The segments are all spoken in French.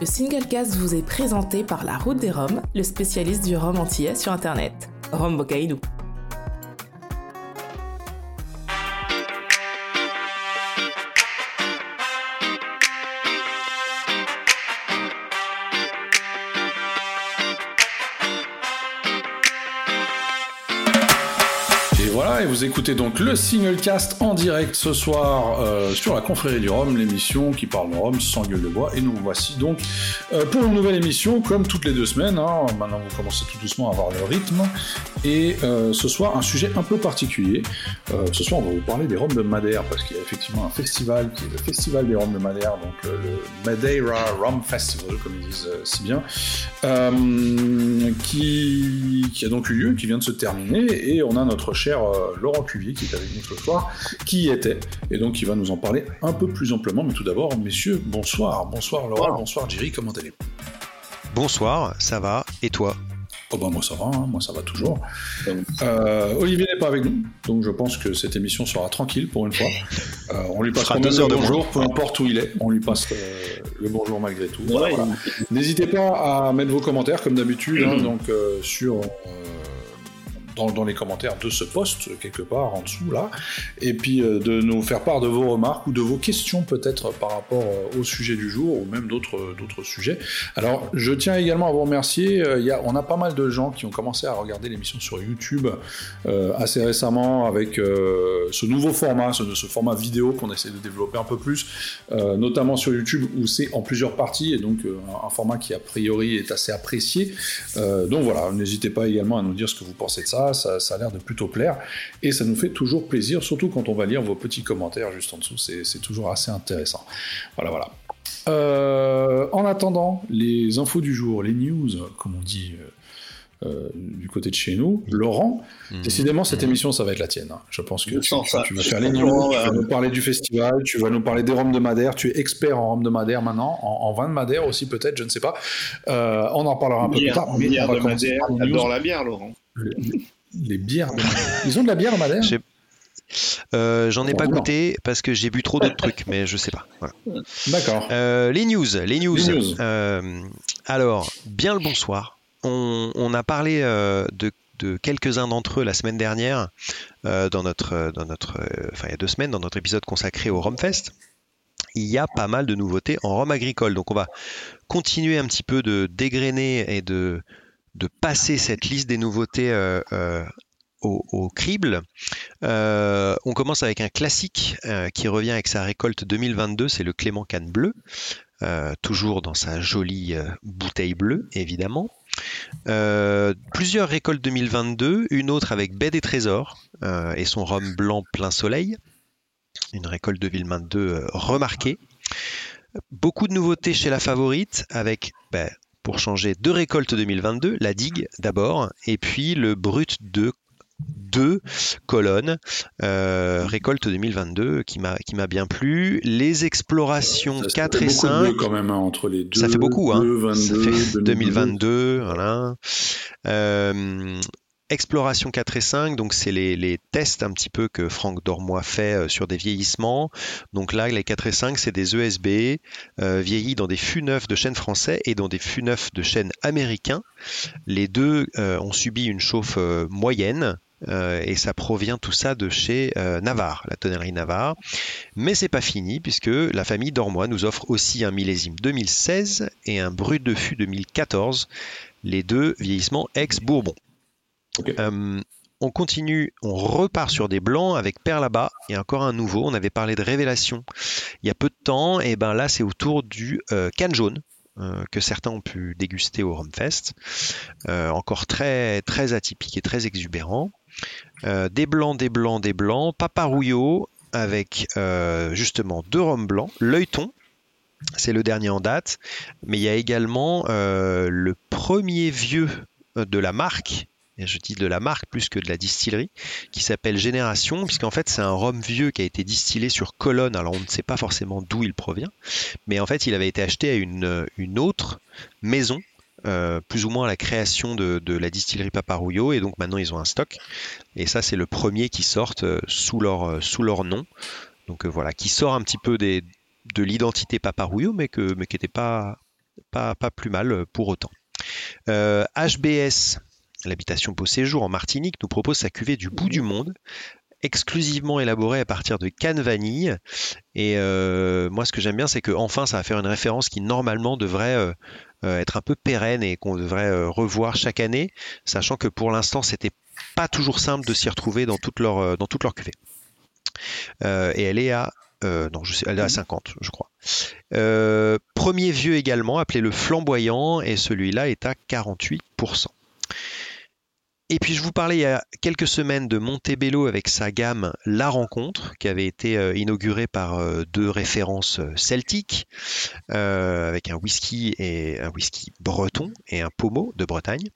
Le Singlecast vous est présenté par La Route des Roms, le spécialiste du rhum antillais sur Internet. Rome Bocaïdou. Écoutez donc le single cast en direct ce soir euh, sur la confrérie du Rhum, l'émission qui parle de Rhum sans gueule de bois. Et nous voici donc euh, pour une nouvelle émission, comme toutes les deux semaines. Hein. Maintenant, vous commencez tout doucement à avoir le rythme. Et euh, ce soir, un sujet un peu particulier. ce soir, on va vous parler des Rhums de Madère, parce qu'il y a effectivement un festival qui est le Festival des Rhums de Madère, donc le Madeira Rum Festival, comme ils disent si bien, qui, qui, a donc eu lieu, qui vient de se terminer. Et on a notre cher Laurent Cuvier qui est avec nous ce soir, qui y était, et donc il va nous en parler un peu plus amplement. Mais tout d'abord, messieurs, bonsoir. Bonsoir Laurent, bonsoir. Jerry, comment allez-vous? Bonsoir, ça va, et toi? Oh ben moi ça va, hein. moi ça va toujours. Euh, Olivier n'est pas avec nous, donc je pense que cette émission sera tranquille pour une fois. Euh, on lui passe deux heures de bonjour, peu importe où il est, on lui passe euh, le bonjour malgré tout. N'hésitez pas à mettre vos commentaires comme d'habitude, hein, donc sur dans, les commentaires de ce post, quelque part en dessous là, et puis euh, de nous faire part de vos remarques ou de vos questions peut-être par rapport euh, au sujet du jour ou même d'autres d'autres sujets. Alors je tiens également à vous remercier, euh, y a, on a pas mal de gens qui ont commencé à regarder l'émission sur YouTube assez récemment avec ce nouveau format, ce format vidéo qu'on essaie de développer un peu plus, notamment sur YouTube où c'est en plusieurs parties et donc un, format qui a priori est assez apprécié. donc voilà, n'hésitez pas également à nous dire ce que vous pensez de ça ça, a l'air de plutôt plaire, et ça nous fait toujours plaisir, surtout quand on va lire vos petits commentaires juste en dessous, c'est toujours assez intéressant. Voilà, voilà. Euh, en attendant, les infos du jour, les news, comme on dit euh, euh, du côté de chez nous, Laurent, mmh. décidément cette mmh. émission ça va être la tienne. Hein. Je pense que tu, vas faire les news, tu vas nous parler du festival, tu vas nous parler des rhums de Madère, tu es expert en rhum de Madère maintenant, en, vin de Madère aussi peut-être, je ne sais pas. on en parlera un peu plus tard. Mais on va de Madère, adore la bière Laurent les bières. Ils ont de la bière en Madère euh, J'en ai pas goûté parce que j'ai bu trop d'autres trucs, mais je sais pas. D'accord. Euh, les news, les news. Euh, alors, bien le bonsoir. On, a parlé de, quelques-uns d'entre eux la semaine dernière, dans notre, dans notre, enfin il y a deux semaines, dans notre épisode consacré au Romfest. Il y a pas mal de nouveautés en Rome agricole, donc on va continuer un petit peu de dégrainer et de de passer cette liste des nouveautés euh, euh, au, crible. Euh, on commence avec un classique qui revient avec sa récolte 2022, c'est le Clément Canne bleu, toujours dans sa jolie bouteille bleue, évidemment. plusieurs récoltes 2022, une autre avec Baie des Trésors et son rhum blanc plein soleil, une récolte 2022 remarquée. Beaucoup de nouveautés chez la favorite avec ben, pour changer deux récoltes 2022, la digue d'abord, et puis le brut de deux colonnes, euh, récolte 2022 qui m'a qui m'a bien plu. Les explorations 4 et 5 quand même hein, entre les deux. Ça fait beaucoup hein. ça fait 2022, voilà. Euh, Exploration 4 et 5, donc c'est les, tests un petit peu que Franck Dormois fait euh, sur des vieillissements. Donc là, les 4 et 5, c'est des ESB euh, vieillis dans des fûts neufs de chêne français et dans des fûts neufs de chêne américain. Les deux euh, ont subi une chauffe moyenne, et ça provient tout ça de chez Navarre, la tonnerie Navarre. Mais c'est pas fini puisque la famille Dormois nous offre aussi un millésime 2016 et un brut de fût 2014, les deux vieillissements ex-Bourbon. Euh, on continue, on repart sur des blancs avec Père là-bas et encore un nouveau. On avait parlé de révélation il y a peu de temps, et ben là c'est autour du euh, canne jaune. Euh, que certains ont pu déguster au Rumfest. encore très, très atypique et très exubérant. des blancs, des blancs, des blancs. Paparouillot avec justement deux rhums blancs. L'œilleton, c'est le dernier en date. Mais il y a également le premier vieux de la marque je dis de la marque plus que de la distillerie, qui s'appelle Génération, puisqu'en fait c'est un rhum vieux qui a été distillé sur Colonne, alors on ne sait pas forcément d'où il provient, mais en fait il avait été acheté à une, autre maison, euh, plus ou moins à la création de, la distillerie Paparouillot, et donc maintenant ils ont un stock, et ça c'est le premier qui sort euh, sous, leur, euh, sous leur nom, donc voilà, qui sort un petit peu des, de l'identité Paparouillot, mais, qui n'était pas plus mal pour autant. HBS, l'habitation pour séjour en Martinique, nous propose sa cuvée du bout du monde exclusivement élaborée à partir de canne vanille. Et moi, ce que j'aime bien, c'est que enfin, ça va faire une référence qui normalement devrait être un peu pérenne et qu'on devrait revoir chaque année, sachant que pour l'instant, c'était pas toujours simple de s'y retrouver dans toute leur, dans toute leur cuvée. et elle est à non, je sais, elle est à 50, je crois. premier vieux également, appelé le flamboyant, et celui-là est à 48%. Et puis je vous parlais il y a quelques semaines de Montebello avec sa gamme La Rencontre, qui avait été euh, inaugurée par euh, deux références euh, celtiques, avec un whisky et un whisky breton et un pommeau de Bretagne.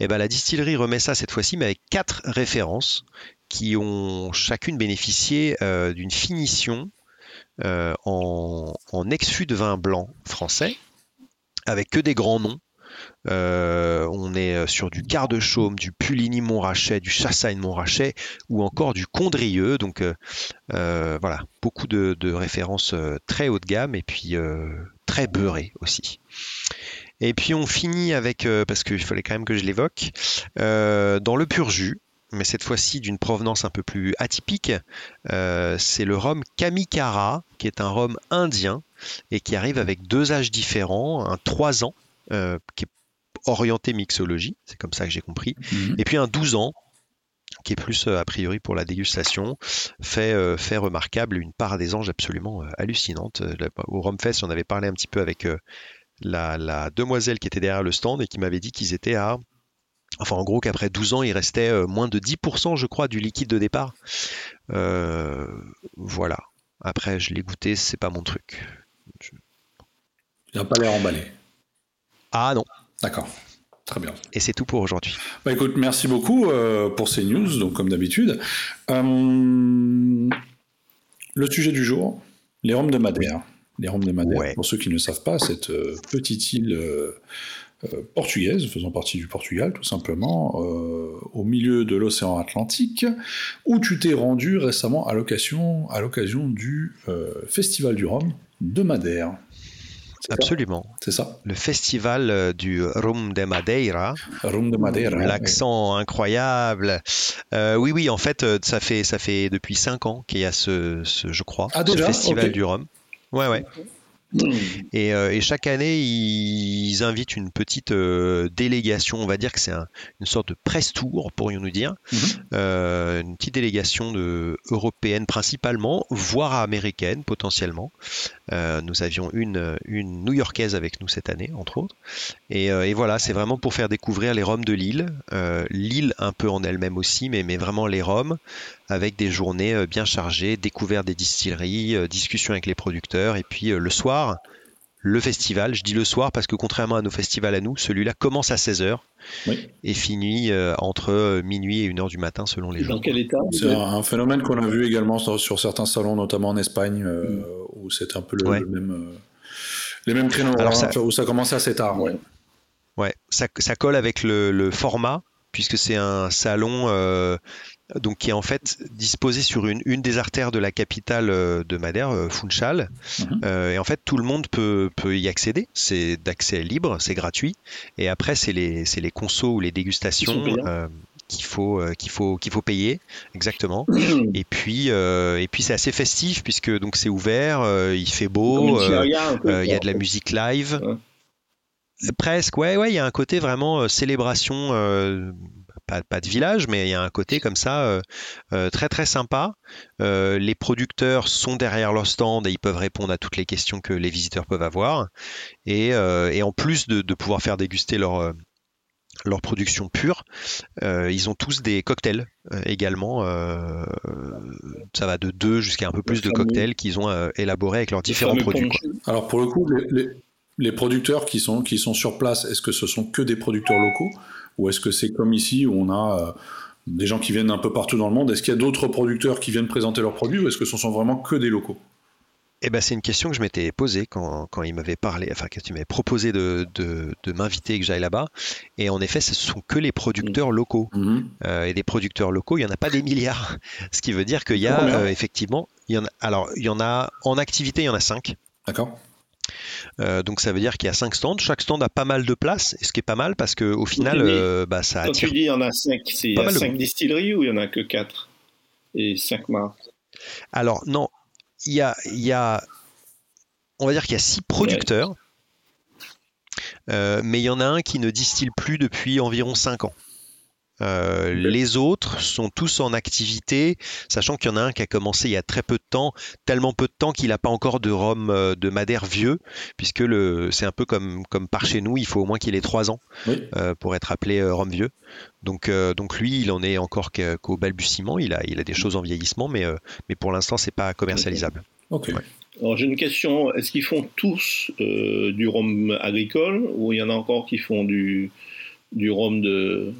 Et ben la distillerie remet ça cette fois-ci, mais avec quatre références qui ont chacune bénéficié d'une finition en, en de vin blanc français, avec que des grands noms euh, on est euh, sur du quart de chaume, du Puligny Montrachet, du Chassagne Montrachet ou encore du Condrieux. Donc euh, voilà, beaucoup de, références très haut de gamme et puis très beurrées aussi. Et puis on finit avec, parce qu'il fallait quand même que je l'évoque, dans le pur jus, mais cette fois-ci d'une provenance un peu plus atypique, c'est le rhum Kamikara, qui est un rhum indien et qui arrive avec deux âges différents, un 3 ans, qui est orienté mixologie, c'est comme ça que j'ai compris. Mhm. Et puis un 12 ans, qui est plus euh, a priori pour la dégustation, fait, euh, fait remarquable une part des anges absolument euh, hallucinante. Au Romfest, on avait parlé un petit peu avec la, demoiselle qui était derrière le stand et qui m'avait dit qu'ils étaient à Enfin, en gros, qu'après 12 ans, il restait moins de 10%, je crois, du liquide de départ. voilà. Après, je l'ai goûté, c'est pas mon truc. Il n'a pas l'air emballé. Ah non, D'accord. Très bien. Et c'est tout pour aujourd'hui. Bah écoute, merci beaucoup euh, pour ces news, donc comme d'habitude. Euh, le sujet du jour, les Roms de Madère. Les Roms de Madère, pour ceux qui ne savent pas, cette euh, petite île portugaise, faisant partie du Portugal tout simplement, au milieu de l'océan Atlantique, où tu t'es rendu récemment à l'occasion du Festival du Rhum de Madère. Absolument. C'est ça. Le festival euh, du Rum de Madeira. Rum de Madeira. L'accent incroyable. Euh, oui, oui, en fait, euh, ça fait, ça fait depuis 5 ans qu'il y a ce, je crois, ah, ce festival du rhum. Ouais, ouais. Euh, et, chaque année, ils invitent une petite euh, délégation, on va dire que c'est une sorte de presse tour, pourrions-nous dire, mhm. euh, une petite délégation de, européenne principalement, voire américaine potentiellement. nous avions une, une new-yorkaise avec nous cette année, entre autres. Et, voilà, c'est vraiment pour faire découvrir les Roms de l'île, l'île un peu en elle-même aussi, mais, mais vraiment les Roms, avec des journées bien chargées, découverte des distilleries, discussion avec les producteurs, et puis le soir, le festival. Je dis le soir parce que contrairement à nos festivals à nous, celui-là commence à 16h et finit euh, entre euh, minuit et 1h du matin selon les jours. Dans quel état C'est un, phénomène qu'on a vu également sur, certains salons, notamment en Espagne, euh, mm. où c'est un peu le, même, les mêmes créneaux, Alors, hein, où ça commence assez tard. Ouais, ouais ça, colle avec le, format, puisque c'est un salon donc qui est en fait disposé sur une, une des artères de la capitale euh, de Madère, euh, Funchal. Mhm. Euh, et en fait, tout le monde peut, peut y accéder. C'est d'accès libre, c'est gratuit. Et après, c'est les, les consos ou les dégustations qu'il faut qu'il faut qu'il faut payer exactement et puis et puis c'est assez festif puisque donc c'est ouvert il fait beau il y a de la musique live presque ouais ouais il y a un côté vraiment célébration pas, de village, mais il y a un côté comme ça euh, euh, très très sympa. Euh, les producteurs sont derrière leur stand et ils peuvent répondre à toutes les questions que les visiteurs peuvent avoir. Et, en plus de, pouvoir faire déguster leur leur production pure. ils ont tous des cocktails également. ça va de deux jusqu'à un peu plus de cocktails qu'ils ont élaborés avec leurs différents produits. Alors pour le coup, les, les, producteurs qui sont, qui sont sur place, est-ce que ce sont que des producteurs locaux? Ou est-ce que c'est comme ici où on a euh, des gens qui viennent un peu partout dans le monde? Est-ce qu'il y a d'autres producteurs qui viennent présenter leurs produits ou est-ce que ce sont vraiment que des locaux? Eh ben, c'est une question que je m'étais posée quand, quand il m'avait parlé, enfin, que tu m'avais proposé de, de, de m'inviter et que j'aille là-bas. Et en effet, ce sont que les producteurs locaux. Mm-hmm. Euh, et des producteurs locaux, il n'y en a pas des milliards. Ce qui veut dire qu'il y a euh, effectivement, il y en a, alors, il y en a en activité, il y en a cinq. D'accord. Donc ça veut dire qu'il y a 5 stands. Chaque stand a pas mal de place, ce qui est pas mal parce qu'au final, bah, ça attire. Quand tu dis il y en a 5, c'est il y a 5 distilleries ou il y en a que 4 et 5 marques? Alors non, il y a, il y a on va dire qu'il y a 6 producteurs. mais il y en a un qui ne distille plus depuis environ 5 ans. Euh, les autres sont tous en activité, sachant qu'il y en a un qui a commencé il y a très peu de temps, tellement peu de temps qu'il n'a pas encore de rhum euh, de Madère vieux, puisque c'est un peu comme, comme par chez nous, il faut au moins qu'il ait 3 ans euh, pour être appelé rhum vieux. Donc, donc lui, il en est encore qu'au balbutiement, il a, il a des choses en vieillissement, mais, mais pour l'instant, c'est pas commercialisable. Alors j'ai une question, est-ce qu'ils font tous du rhum agricole ou il y en a encore qui font du, du rhum de,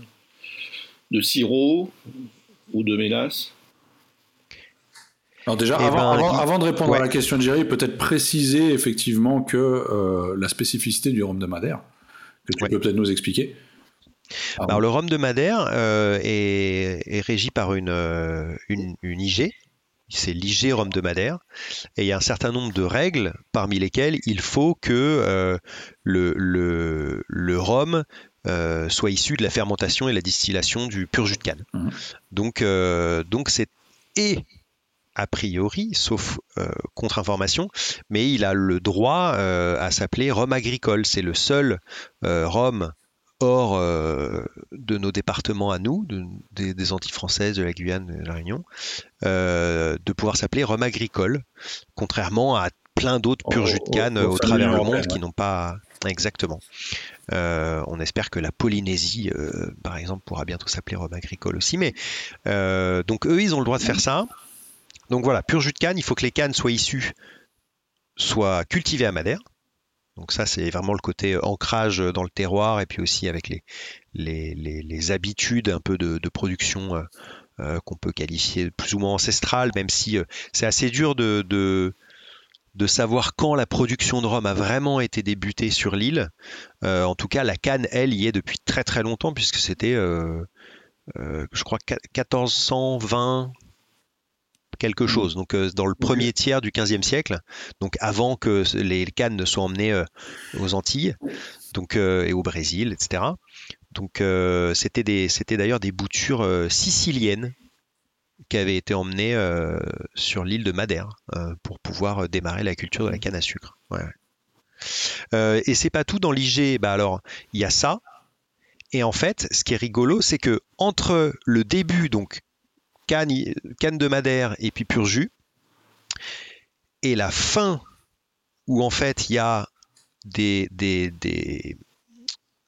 de sirop ou de mélasse alors déjà, eh ben, avant, de répondre à la question de Jerry, peut-être préciser effectivement que euh, la spécificité du rhum de Madère, que tu peux peut-être nous expliquer. Alors le rhum de Madère euh, est, régi par une, euh, une, IG, c'est l'IG rhum de Madère, et il y a un certain nombre de règles parmi lesquelles il faut que le, le, le, rhum euh, soit issu de la fermentation et la distillation du pur jus de canne. Mhm. Donc, euh, donc c'est et a priori, sauf euh, contre-information, mais il a le droit à s'appeler rhum agricole. C'est le seul rhum hors de nos départements à nous, des, Antilles françaises, de la Guyane, de la Réunion, de pouvoir s'appeler rhum agricole, contrairement à plein d'autres pur jus de canne au, travers du monde qui n'ont pas exactement. Euh, on espère que la Polynésie, euh, par exemple, pourra bientôt s'appeler Rhum agricole aussi. Mais euh, donc eux, ils ont le droit de faire ça. Donc voilà, pur jus de canne, il faut que les cannes soient issues, soient cultivées à Madère. Donc ça, c'est vraiment le côté ancrage dans le terroir et puis aussi avec les, habitudes un peu de, production qu'on peut qualifier plus ou moins ancestrales, même si c'est assez dur de savoir quand la production de rhum a vraiment été débutée sur l'île. Euh, en tout cas, la canne, elle, y est depuis très très longtemps, puisque c'était, euh, euh, je crois, 1420 quelque chose, donc dans le premier tiers du 15e siècle, donc avant que les cannes ne soient emmenées aux Antilles donc, et au Brésil, etc. Donc c'était, c'était d'ailleurs des boutures siciliennes qui avait été emmené euh, sur l'île de Madère euh, pour pouvoir euh, démarrer la culture de la canne à sucre. et c'est pas tout dans l'IG. Bah alors, il y a ça. Et en fait, ce qui est rigolo, c'est que entre le début, donc canne, canne de Madère et puis pur jus, et la fin où en fait il y a des, des, des,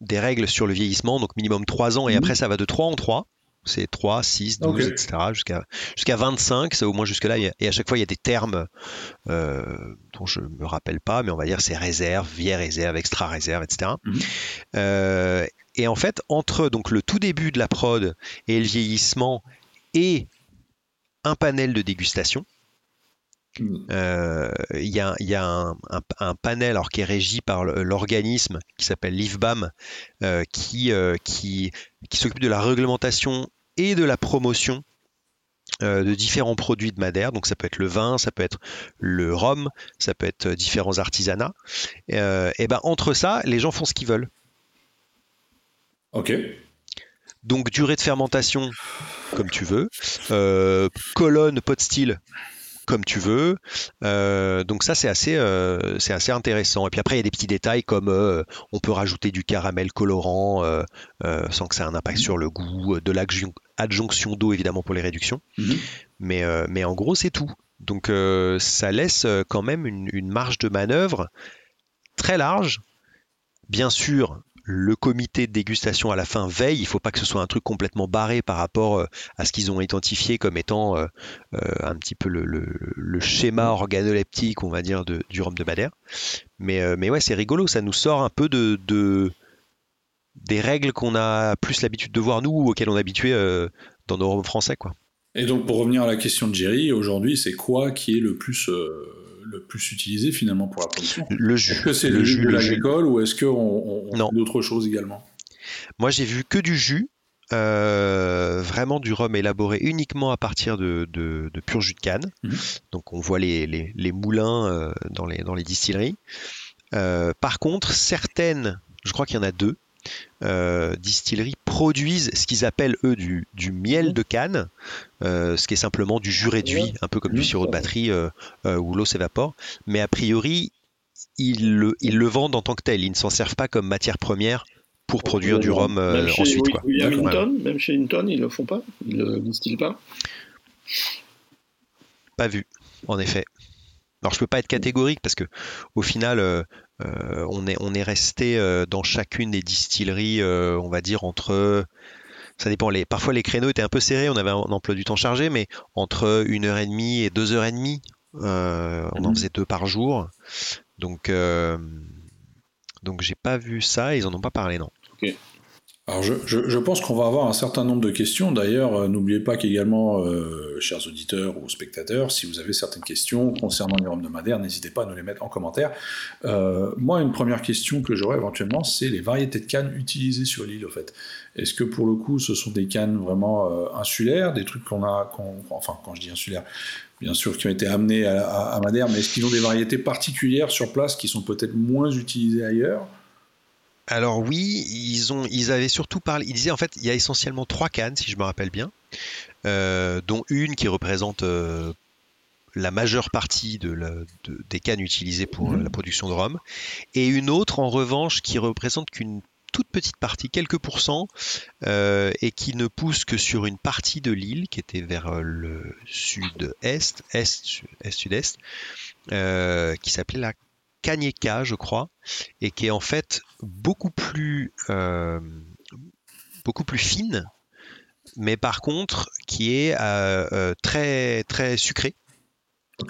des, règles sur le vieillissement, donc minimum 3 ans, et mmh. après ça va de 3 en 3 c'est 3, 6, 12, etc. Jusqu'à jusqu'à 25, c'est au moins jusque-là. Et à chaque fois, il y a des termes euh, dont je ne me rappelle pas, mais on va dire c'est réserve, vieille réserve, extra réserve, etc. Mhm. Euh, et en fait, entre donc le tout début de la prod et le vieillissement et un panel de dégustation, mhm. euh, il y a, y a un, un, panel alors, qui est régi par l'organisme qui s'appelle l'IFBAM, qui, qui, qui s'occupe de la réglementation et de la promotion euh, de différents produits de Madère. Donc ça peut être le vin, ça peut être le rhum, ça peut être différents artisanats. Euh, et ben entre ça, les gens font ce qu'ils veulent. Ok. Donc durée de fermentation, comme tu veux. Euh, colonne, pot style, comme tu veux. Euh, donc ça c'est assez, euh, c'est assez intéressant. Et puis après il y a des petits détails comme euh, on peut rajouter du caramel colorant sans que ça ait un impact sur le goût, de l'adjonction d'eau évidemment pour les réductions. Mhm. Mais, mais en gros c'est tout. Donc ça laisse quand même une, une marge de manœuvre très large. Bien sûr, le comité de dégustation à la fin veille. Il ne faut pas que ce soit un truc complètement barré par rapport euh, à ce qu'ils ont identifié comme étant euh, euh, un petit peu le, schéma organoleptique, on va dire, du rhum de Madère. Mais, mais ouais, c'est rigolo, ça nous sort un peu de, des règles qu'on a plus l'habitude de voir nous, auxquelles on est habitué dans nos rhums français. Quoi. Et donc pour revenir à la question de Jerry, aujourd'hui, c'est quoi qui est le plus le plus utilisé finalement pour la production Le jus. Est-ce que c'est le, jus de l'agricole ou est-ce qu'on on, d'autres choses également? Moi j'ai vu que du jus. Euh, vraiment du rhum élaboré uniquement à partir de, pur jus de canne. Mhm. Donc on voit les, moulins euh, dans, les, dans les distilleries. par contre, certaines, je crois qu'il y en a deux, distilleries produisent ce qu'ils appellent eux du, miel de canne, ce qui est simplement du jus réduit, un peu comme du sirop de batterie où l'eau s'évapore. Mais a priori, ils le, ils le, vendent en tant que tel. Ils ne s'en servent pas comme matière première pour produire du rhum euh, ensuite. Quoi. même chez Hinton, ils le font pas Ils le distillent pas Pas vu, en effet. Alors je peux pas être catégorique parce que au final, euh, euh, on, est, on est resté dans chacune des distilleries, on va dire entre ça dépend. Les, parfois les créneaux étaient un peu serrés, on avait un emploi du temps chargé, mais entre une heure et demie et deux heures et demie, on en mhm. faisait deux par jour. Donc, euh, donc j'ai pas vu ça, ils en ont pas parlé, non. Alors je, je, pense qu'on va avoir un certain nombre de questions. D'ailleurs, euh, n'oubliez pas qu'également, euh, chers auditeurs ou spectateurs, si vous avez certaines questions concernant les de Madère, n'hésitez pas à nous les mettre en commentaire. Euh, moi, une première question que j'aurais éventuellement, c'est les variétés de cannes utilisées sur l'île, au fait. Est-ce que pour le coup, ce sont des cannes vraiment insulaires, des trucs qu'on a, enfin, quand je dis insulaires, bien sûr, qui ont été amenés à, à Madère, mais est-ce qu'ils ont des variétés particulières sur place qui sont peut-être moins utilisées ailleurs? Alors oui, ils ont, ils avaient surtout parlé. Ils disaient en fait, il y a essentiellement trois cannes, si je me rappelle bien, euh, dont une qui représente euh, la majeure partie de des cannes utilisées pour mhm. la production de rhum, et une autre en revanche qui représente qu'une toute petite partie, quelques pourcents, euh, et qui ne pousse que sur une partie de l'île qui était vers le sud-est, est, est-sud-est, qui s'appelait la Kanyeka, je crois, et qui est en fait beaucoup plus, euh, beaucoup plus fine, mais par contre qui est euh, euh, très, très sucrée,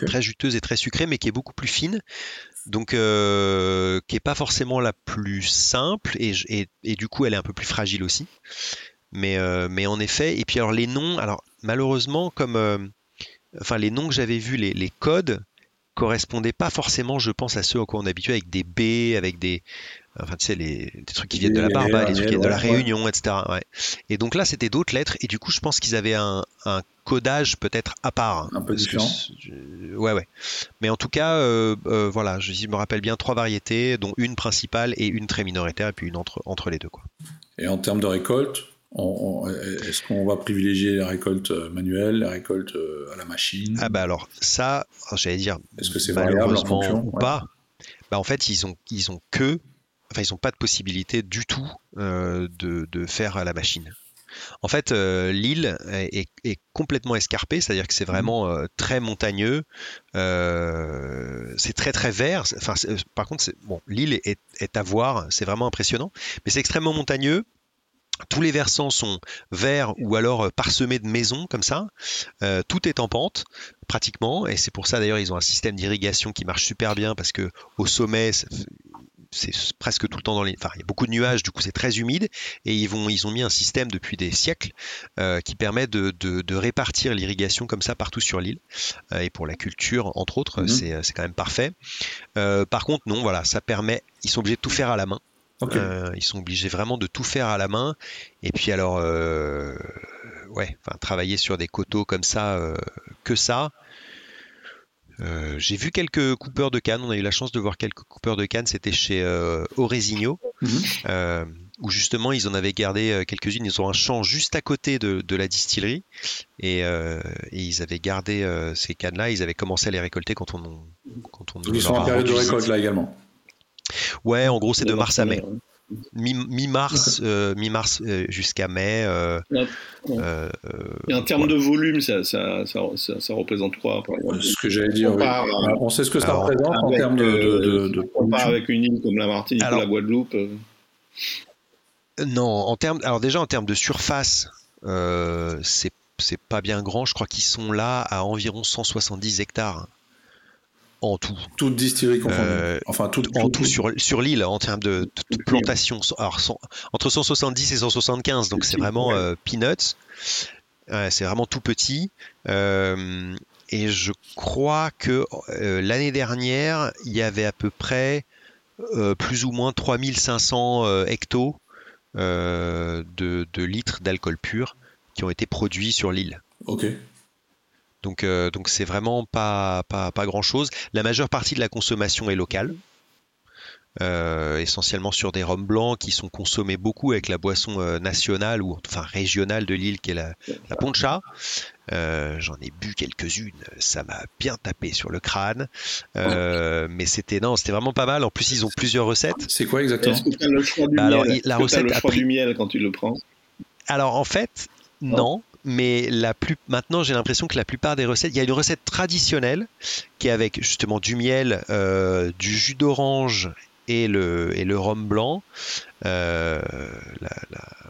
très juteuse et très sucrée, mais qui est beaucoup plus fine. Donc, qui est pas forcément la plus simple et, et, du coup, elle est un peu plus fragile aussi. Mais, mais en effet, et puis alors les noms, alors malheureusement, comme enfin les noms que j'avais vus, les, les codes, correspondait pas forcément, je pense, à ceux à quoi on est habitué avec des B, avec des, enfin tu sais, les, des trucs qui viennent de la Barba, les trucs qui viennent de la Réunion, etc. Et donc là, c'était d'autres lettres, et du coup, je pense qu'ils avaient un, codage peut-être à part. Un peu différent. ouais, ouais. Mais en tout cas, euh, euh, voilà, je, me rappelle bien trois variétés, dont une principale et une très minoritaire, et puis une entre, entre les deux. Quoi. Et en termes de récolte, est-ce qu'on va privilégier la récolte euh, manuelle, la récolte à la machine? Ah bah alors ça, j'allais dire. Est-ce que c'est variable en fonction? Ou pas bah en fait ils ont ils ont que, enfin ils ont pas de possibilité du tout euh, de, de, faire à la machine. En fait, l'île est, est, complètement escarpée, c'est-à-dire que c'est vraiment très montagneux, c'est très très vert. Enfin, par contre, bon, l'île est, est, à voir, c'est vraiment impressionnant, mais c'est extrêmement montagneux tous les versants sont verts ou alors euh, parsemés de maisons comme ça. Euh, tout est en pente pratiquement et c'est pour ça d'ailleurs ils ont un système d'irrigation qui marche super bien parce que au sommet c'est presque tout le temps dans les. Enfin, il y a beaucoup de nuages, du coup c'est très humide et ils vont, ils ont mis un système depuis des siècles euh, qui permet de, répartir l'irrigation comme ça partout sur l'île et pour la culture entre autres, mhm. c'est quand même parfait. par contre, non, voilà, ça permet. Ils sont obligés de tout faire à la main. Euh, ils sont obligés vraiment de tout faire à la main. Et puis alors, euh, ouais, travailler sur des coteaux comme ça, euh, que ça. J'ai vu quelques coupeurs de canne. On a eu la chance de voir quelques coupeurs de canne. C'était chez Oresigno, mhm. où justement ils en avaient gardé quelques-unes. Ils ont un champ juste à côté de, la distillerie, et, ils avaient gardé ces cannes-là. Ils avaient commencé à les récolter quand on, quand on. Ils sont en période de récolte là également. Ouais, en gros, c'est de mars à mai. Mi-mars, euh, mi-mars euh, jusqu'à mai. Euh, et en termes de volume, ça, ça, ça, ça, représente quoi Ce que j'allais dire, on sait ce que ça représente en termes de, de, On part avec une île comme la Martinique ou la Guadeloupe. Non, en termes, alors déjà en termes de surface, c'est c'est pas bien grand. Je crois qu'ils sont là à environ 170 hectares en tout. Toute distillerie confondue. Euh, enfin, tout, en tout, sur, sur l'île en termes de, plantation. Alors, entre 170 et 175, donc c'est vraiment euh, peanuts. c'est vraiment tout petit. Euh, et je crois que l'année dernière, il y avait à peu près plus ou moins 3500 hectos de, de, litres d'alcool pur qui ont été produits sur l'île. Ok. Donc, euh, donc c'est vraiment pas, pas, pas, grand chose. La majeure partie de la consommation est locale. essentiellement sur des rhums blancs qui sont consommés beaucoup avec la boisson nationale ou enfin régionale de l'île qui est la, la poncha. J'en ai bu quelques-unes, ça m'a bien tapé sur le crâne, mais c'était non, c'était vraiment pas mal. En plus, ils ont plusieurs recettes. C'est quoi exactement? Est-ce que as le choix du Bah, alors, miel? la recette le a choix pris- du miel quand tu le prends? Alors en fait, non. Mais la plus maintenant, j'ai l'impression que la plupart des recettes, il y a une recette traditionnelle qui est avec justement du miel, euh, du jus d'orange et le et le rhum blanc. Euh,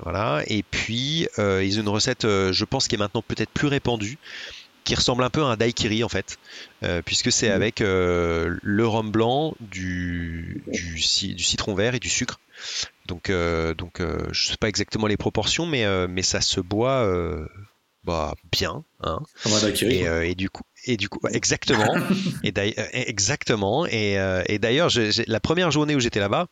voilà. Et puis euh, ils ont une recette, je pense, qui est maintenant peut-être plus répandue, qui ressemble un peu à un daiquiri en fait, euh, puisque c'est avec euh, le rhum blanc, du, du, ci- du citron vert et du sucre. Donc, euh, donc je sais pas exactement les proportions, mais, mais ça se boit bah, bien. Hein. Et, euh, et du coup, et du coup, exactement, et d'ailleurs- euh, exactement. Et, euh, et d'ailleurs, la première journée où j'étais là-bas,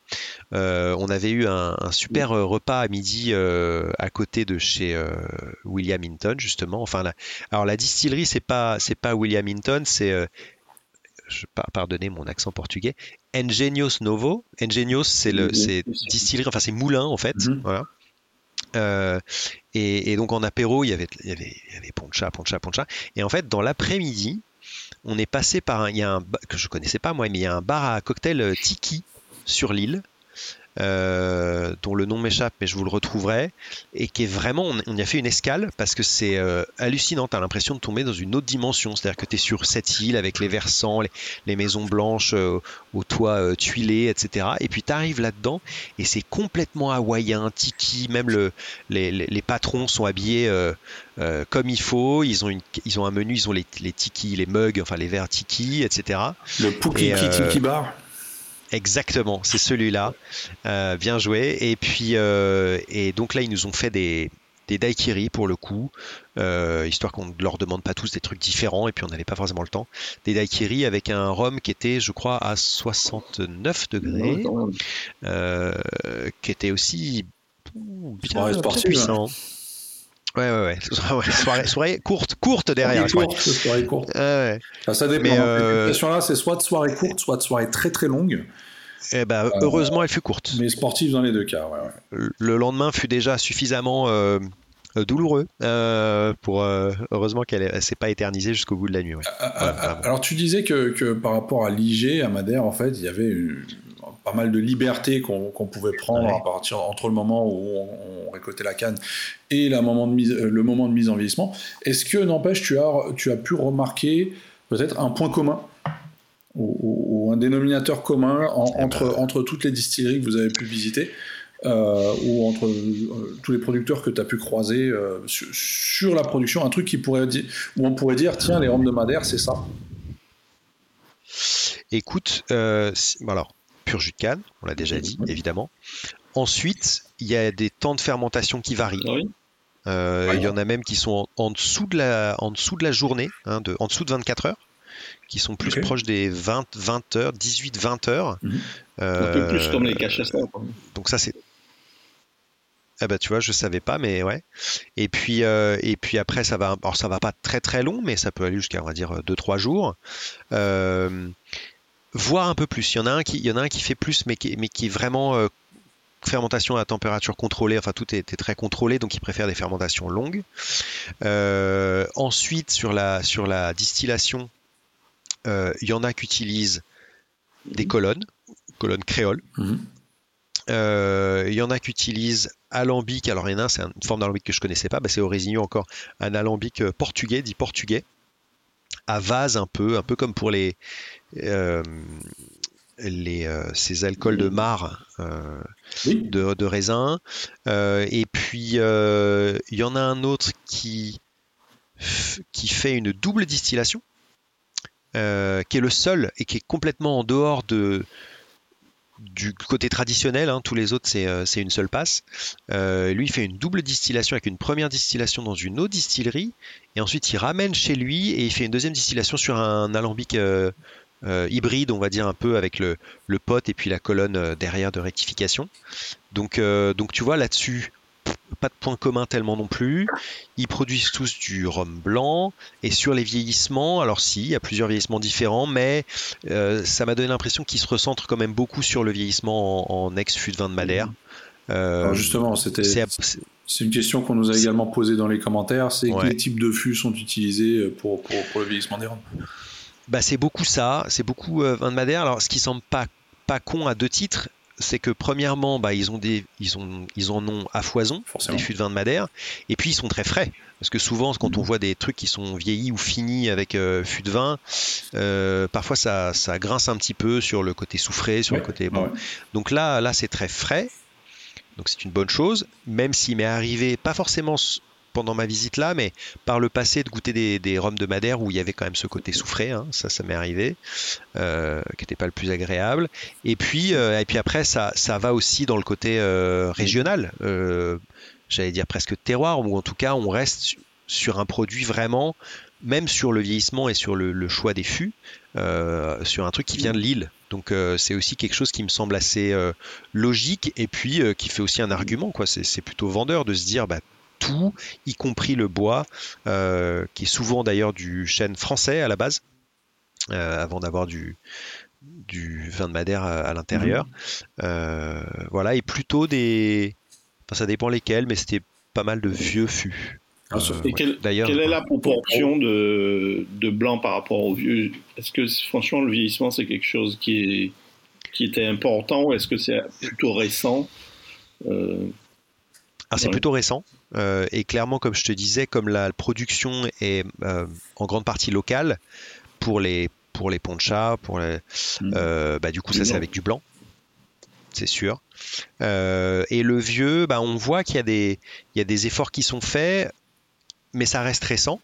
euh, on avait eu un, un super repas à midi à côté de chez William Hinton, justement. Enfin, la, alors la distillerie, c'est pas, c'est pas William Hinton, c'est je, par- pardonnez mon accent portugais, Engenios Novo. Engenios, c'est le, c'est distillerie, enfin c'est moulin en fait, Mhm. voilà. Euh, et, donc en apéro, il y avait, il y avait, il y avait poncha, poncha, poncha. Et en fait, dans l'après-midi, on est passé par un, il y a un que je connaissais pas moi, mais il y a un bar à cocktail euh, tiki sur l'île. Euh, dont le nom m'échappe, mais je vous le retrouverai, et qui est vraiment, on, on y a fait une escale parce que c'est euh, hallucinant. T'as l'impression de tomber dans une autre dimension, c'est-à-dire que tu es sur cette île avec les versants, les, les maisons blanches euh, au toit euh, tuilé, etc. Et puis tu arrives là-dedans et c'est complètement hawaïen, tiki, même le, les, patrons sont habillés euh, comme il faut, ils ont, une, ils ont un menu, ils ont les, les tiki, les mugs, enfin les verres tiki, etc. Le Pukiki et, euh, Tiki Bar. Exactement, c'est celui-là. Euh, bien joué. Et puis, euh, et donc là, ils nous ont fait des, des daiquiris pour le coup, euh, histoire qu'on ne leur demande pas tous des trucs différents, et puis on n'avait pas forcément le temps. Des daiquiris avec un rhum qui était, je crois, à 69 degrés, euh, qui était aussi bien, Soirée bien sportive, puissant. Ouais, ouais, ouais. Ouais, Soirée, soirée courte, courte derrière. Soirée courte, soirée courte. Ouais, ouais. Enfin, ça dépend. Mais, hein. euh, Cette là c'est soit de soirée courte, soit de soirée très très longue, Eh ben, heureusement, elle fut courte. mais sportive dans les deux cas. ouais, ouais. le lendemain fut déjà suffisamment euh, euh, douloureux euh, pour euh, heureusement qu'elle ne s'est pas éternisée jusqu'au bout de la nuit. ouais. Ah, Ouais, ah, vraiment. Alors tu disais que, que par rapport à l'IG, à Madère, en fait, il y avait une- pas mal de liberté qu'on pouvait prendre Ouais. à partir entre le moment où on, on récoltait la canne et la moment de mise, le moment de mise en vieillissement. Est-ce que n'empêche tu as tu as pu remarquer peut-être un point commun ou, ou- ou un dénominateur commun en- entre entre toutes les distilleries que vous avez pu visiter euh, ou entre euh, tous les producteurs que tu as pu croiser euh, sur, sur la production, un truc qui pourrait dire, où on pourrait dire tiens les rhums de Madère c'est ça. Écoute, alors, pur jus de canne, on l'a déjà dit, évidemment. Ensuite, il y a des temps de fermentation qui varient. Oui. Euh. Il y en a même qui sont en, en dessous, de la, en dessous de la journée, hein, de, en dessous de 24 heures, qui sont plus proches des 20, 20 heures, 18, 20 heures. Mhm. Un peu plus Euh, comme les cachasseurs. quoi. Donc ça c'est. Ah bah tu vois, je savais pas, mais ouais. Et puis euh, et puis après ça va, alors ça va pas très très long, mais ça peut aller jusqu'à on va dire 2-3 jours, euh, voire un peu plus. Il y en a un qui, il y en a un qui fait plus, mais qui, mais qui est vraiment euh, fermentation à température contrôlée. Enfin tout est, est très contrôlé, donc il préfère des fermentations longues. Euh, ensuite sur la sur la distillation, euh, il y en a qui utilisent des colonnes, colonnes créoles. Mhm. Il y en a qui utilisent alambic. Alors, il y en a un, c'est une forme d'alambic que je connaissais pas. Bah, c'est Orésigno encore un alambic portugais, dit portugais, à vase un peu, un peu comme pour les, les euh, ces alcools de mar euh, Oui. de, de raisin. Euh, et puis, euh, il y en a un autre qui, qui fait une double distillation, euh, qui est le seul et qui est complètement en dehors de, du côté traditionnel. hein. tous les autres, c'est euh, c'est une seule passe. Euh, lui, il fait une double distillation avec une première distillation dans une autre distillerie, et ensuite il ramène chez lui et il fait une deuxième distillation sur un alambic. Euh, hybride, on va dire un peu avec le, le pot et puis la colonne euh, derrière de rectification. Donc, euh, donc tu vois là-dessus, pas de point commun tellement non plus. Ils produisent tous du rhum blanc. Et sur les vieillissements, alors si, il y a plusieurs vieillissements différents, mais euh, ça m'a donné l'impression qu'ils se recentrent quand même beaucoup sur le vieillissement en, ex-fût de vin de Madère. Euh, justement, c'était. C'est une question qu'on nous a également posée dans les commentaires. C'est quels types de fûts sont utilisés pour, pour, le vieillissement des rhums? Bah, C'est beaucoup ça. C'est beaucoup vin de Madère. Alors, ce qui semble pas, pas con à deux titres, c'est que premièrement, bah, ils, ont des, ils, ont, ils en ont à foison, des fûts de vin de Madère, et puis ils sont très frais. Parce que souvent, quand on voit des trucs qui sont vieillis ou finis avec euh, fût de vin, euh, parfois ça, ça, grince un petit peu sur le côté soufré, sur le côté. Bon. Donc là, là c'est très frais. Donc c'est une bonne chose, même s'il m'est arrivé, pas forcément pendant ma visite là, mais par le passé de goûter des, des rhums de Madère où il y avait quand même ce côté soufré, hein, ça, ça m'est arrivé, euh, qui n'était pas le plus agréable. Et puis, euh, et puis après, ça, ça va aussi dans le côté euh, régional, j'allais dire presque terroir, ou en tout cas, on reste sur un produit vraiment, même sur le vieillissement et sur le, choix des fûts, sur un truc qui vient de l'île. Donc c'est aussi quelque chose qui me semble assez logique et puis qui fait aussi un argument. Quoi. C'est, plutôt vendeur de se dire bah, tout, y compris le bois, euh, qui est souvent d'ailleurs du chêne français à la base, euh, avant d'avoir du, du vin de Madère à, l'intérieur. Mmh. Euh, voilà, et plutôt des. Enfin, ça dépend lesquels, mais c'était pas mal de vieux fûts. Ah, quelle, est la proportion de, de, blanc par rapport au vieux? Est-ce que franchement le vieillissement c'est quelque chose qui, est, qui était important ou est-ce que c'est plutôt récent? C'est plutôt récent. Euh, et clairement, comme je te disais, comme la production est euh, en grande partie locale pour les pour les ponchas, pour les, mmh. euh, bah, du coup, ça c'est avec du blanc, c'est sûr. et le vieux, bah, on voit qu'il y a des il y a des efforts qui sont faits, mais ça reste récent.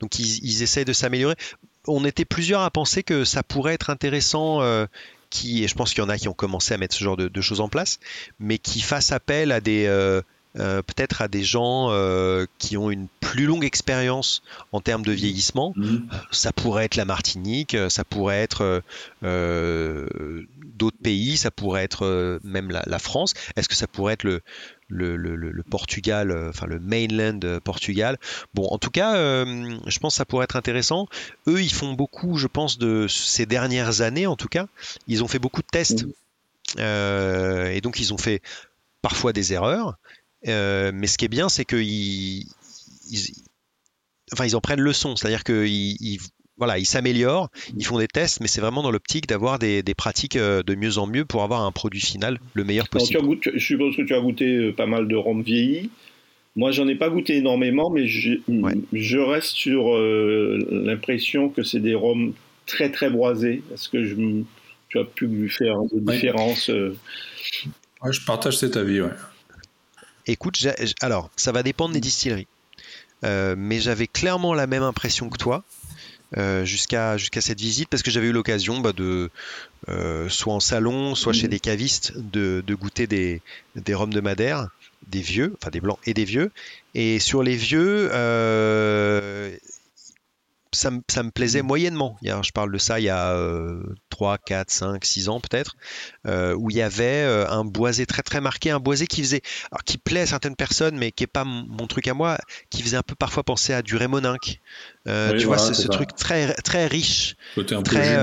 Donc ils, ils essayent de s'améliorer. On était plusieurs à penser que ça pourrait être intéressant qui, et je pense qu'il y en a qui ont commencé à mettre ce genre de, de choses en place, mais qui fassent appel à des, euh, peut-être à des gens euh, qui ont une plus longue expérience en termes de vieillissement. Mhm. Ça pourrait être la Martinique, euh, ça pourrait être d'autres pays, ça pourrait être même la, France. Est-ce que ça pourrait être le, le, Portugal, enfin le mainland Portugal? Bon, en tout cas, je pense que ça pourrait être intéressant. Eux, ils font beaucoup, je pense, de ces dernières années, en tout cas, ils ont fait beaucoup de tests. Mhm. et donc, ils ont fait parfois des erreurs. Euh, mais ce qui est bien, c'est qu'ils ils, enfin, ils en prennent leçon. C'est-à-dire qu'ils voilà, ils s'améliorent, ils font des tests, mais c'est vraiment dans l'optique d'avoir des, des, pratiques euh, de mieux en mieux pour avoir un produit final le meilleur possible. je suppose que tu as goûté euh, pas mal de rhum vieillis. Moi, j'en ai pas goûté énormément, mais je, je reste sur l'impression que c'est des rhums très très boisés. Est-ce que je, tu as pu faire une différence Je partage cet avis, ouais. Écoute, alors, ça va dépendre des distilleries. Euh, mais j'avais clairement la même impression que toi. Euh, jusqu'à jusqu'à cette visite parce que j'avais eu l'occasion bah, de euh, soit en salon soit chez des cavistes de, goûter des, des rhums de Madère des vieux enfin des blancs et des vieux et sur les vieux ça, me plaisait mm. moyennement. Je parle de ça il y a 3, 4, 5, 6 ans peut-être, euh, où il y avait euh, un boisé très très marqué, un boisé qui faisait, alors qui plaît à certaines personnes, mais qui n'est pas mon truc à moi, qui faisait un peu parfois penser à du Rémoninck. Euh, tu vois, ce, truc très, très riche. très,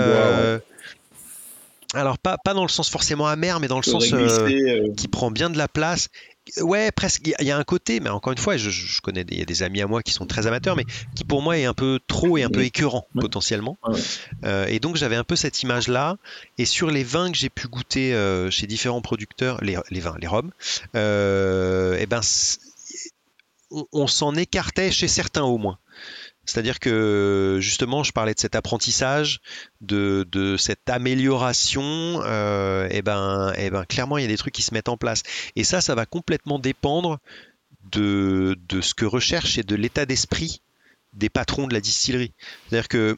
alors pas, pas dans le sens forcément amer, mais dans le sens qui prend bien de la place Ouais, presque. Il y a un côté, mais encore une fois, je, connais, il y a des amis à moi qui sont très amateurs, mais qui pour moi est un peu trop et un peu écœurant potentiellement. Euh, et donc j'avais un peu cette image-là. Et sur les vins que j'ai pu goûter euh, chez différents producteurs, les, vins, les rhums, euh, eh ben, on s'en écartait chez certains au moins. C'est-à-dire que justement, je parlais de cet apprentissage, de, cette amélioration. Euh, et ben, et ben, clairement, il y a des trucs qui se mettent en place. Et ça, ça va complètement dépendre de, ce que recherche et de l'état d'esprit des patrons de la distillerie. C'est-à-dire que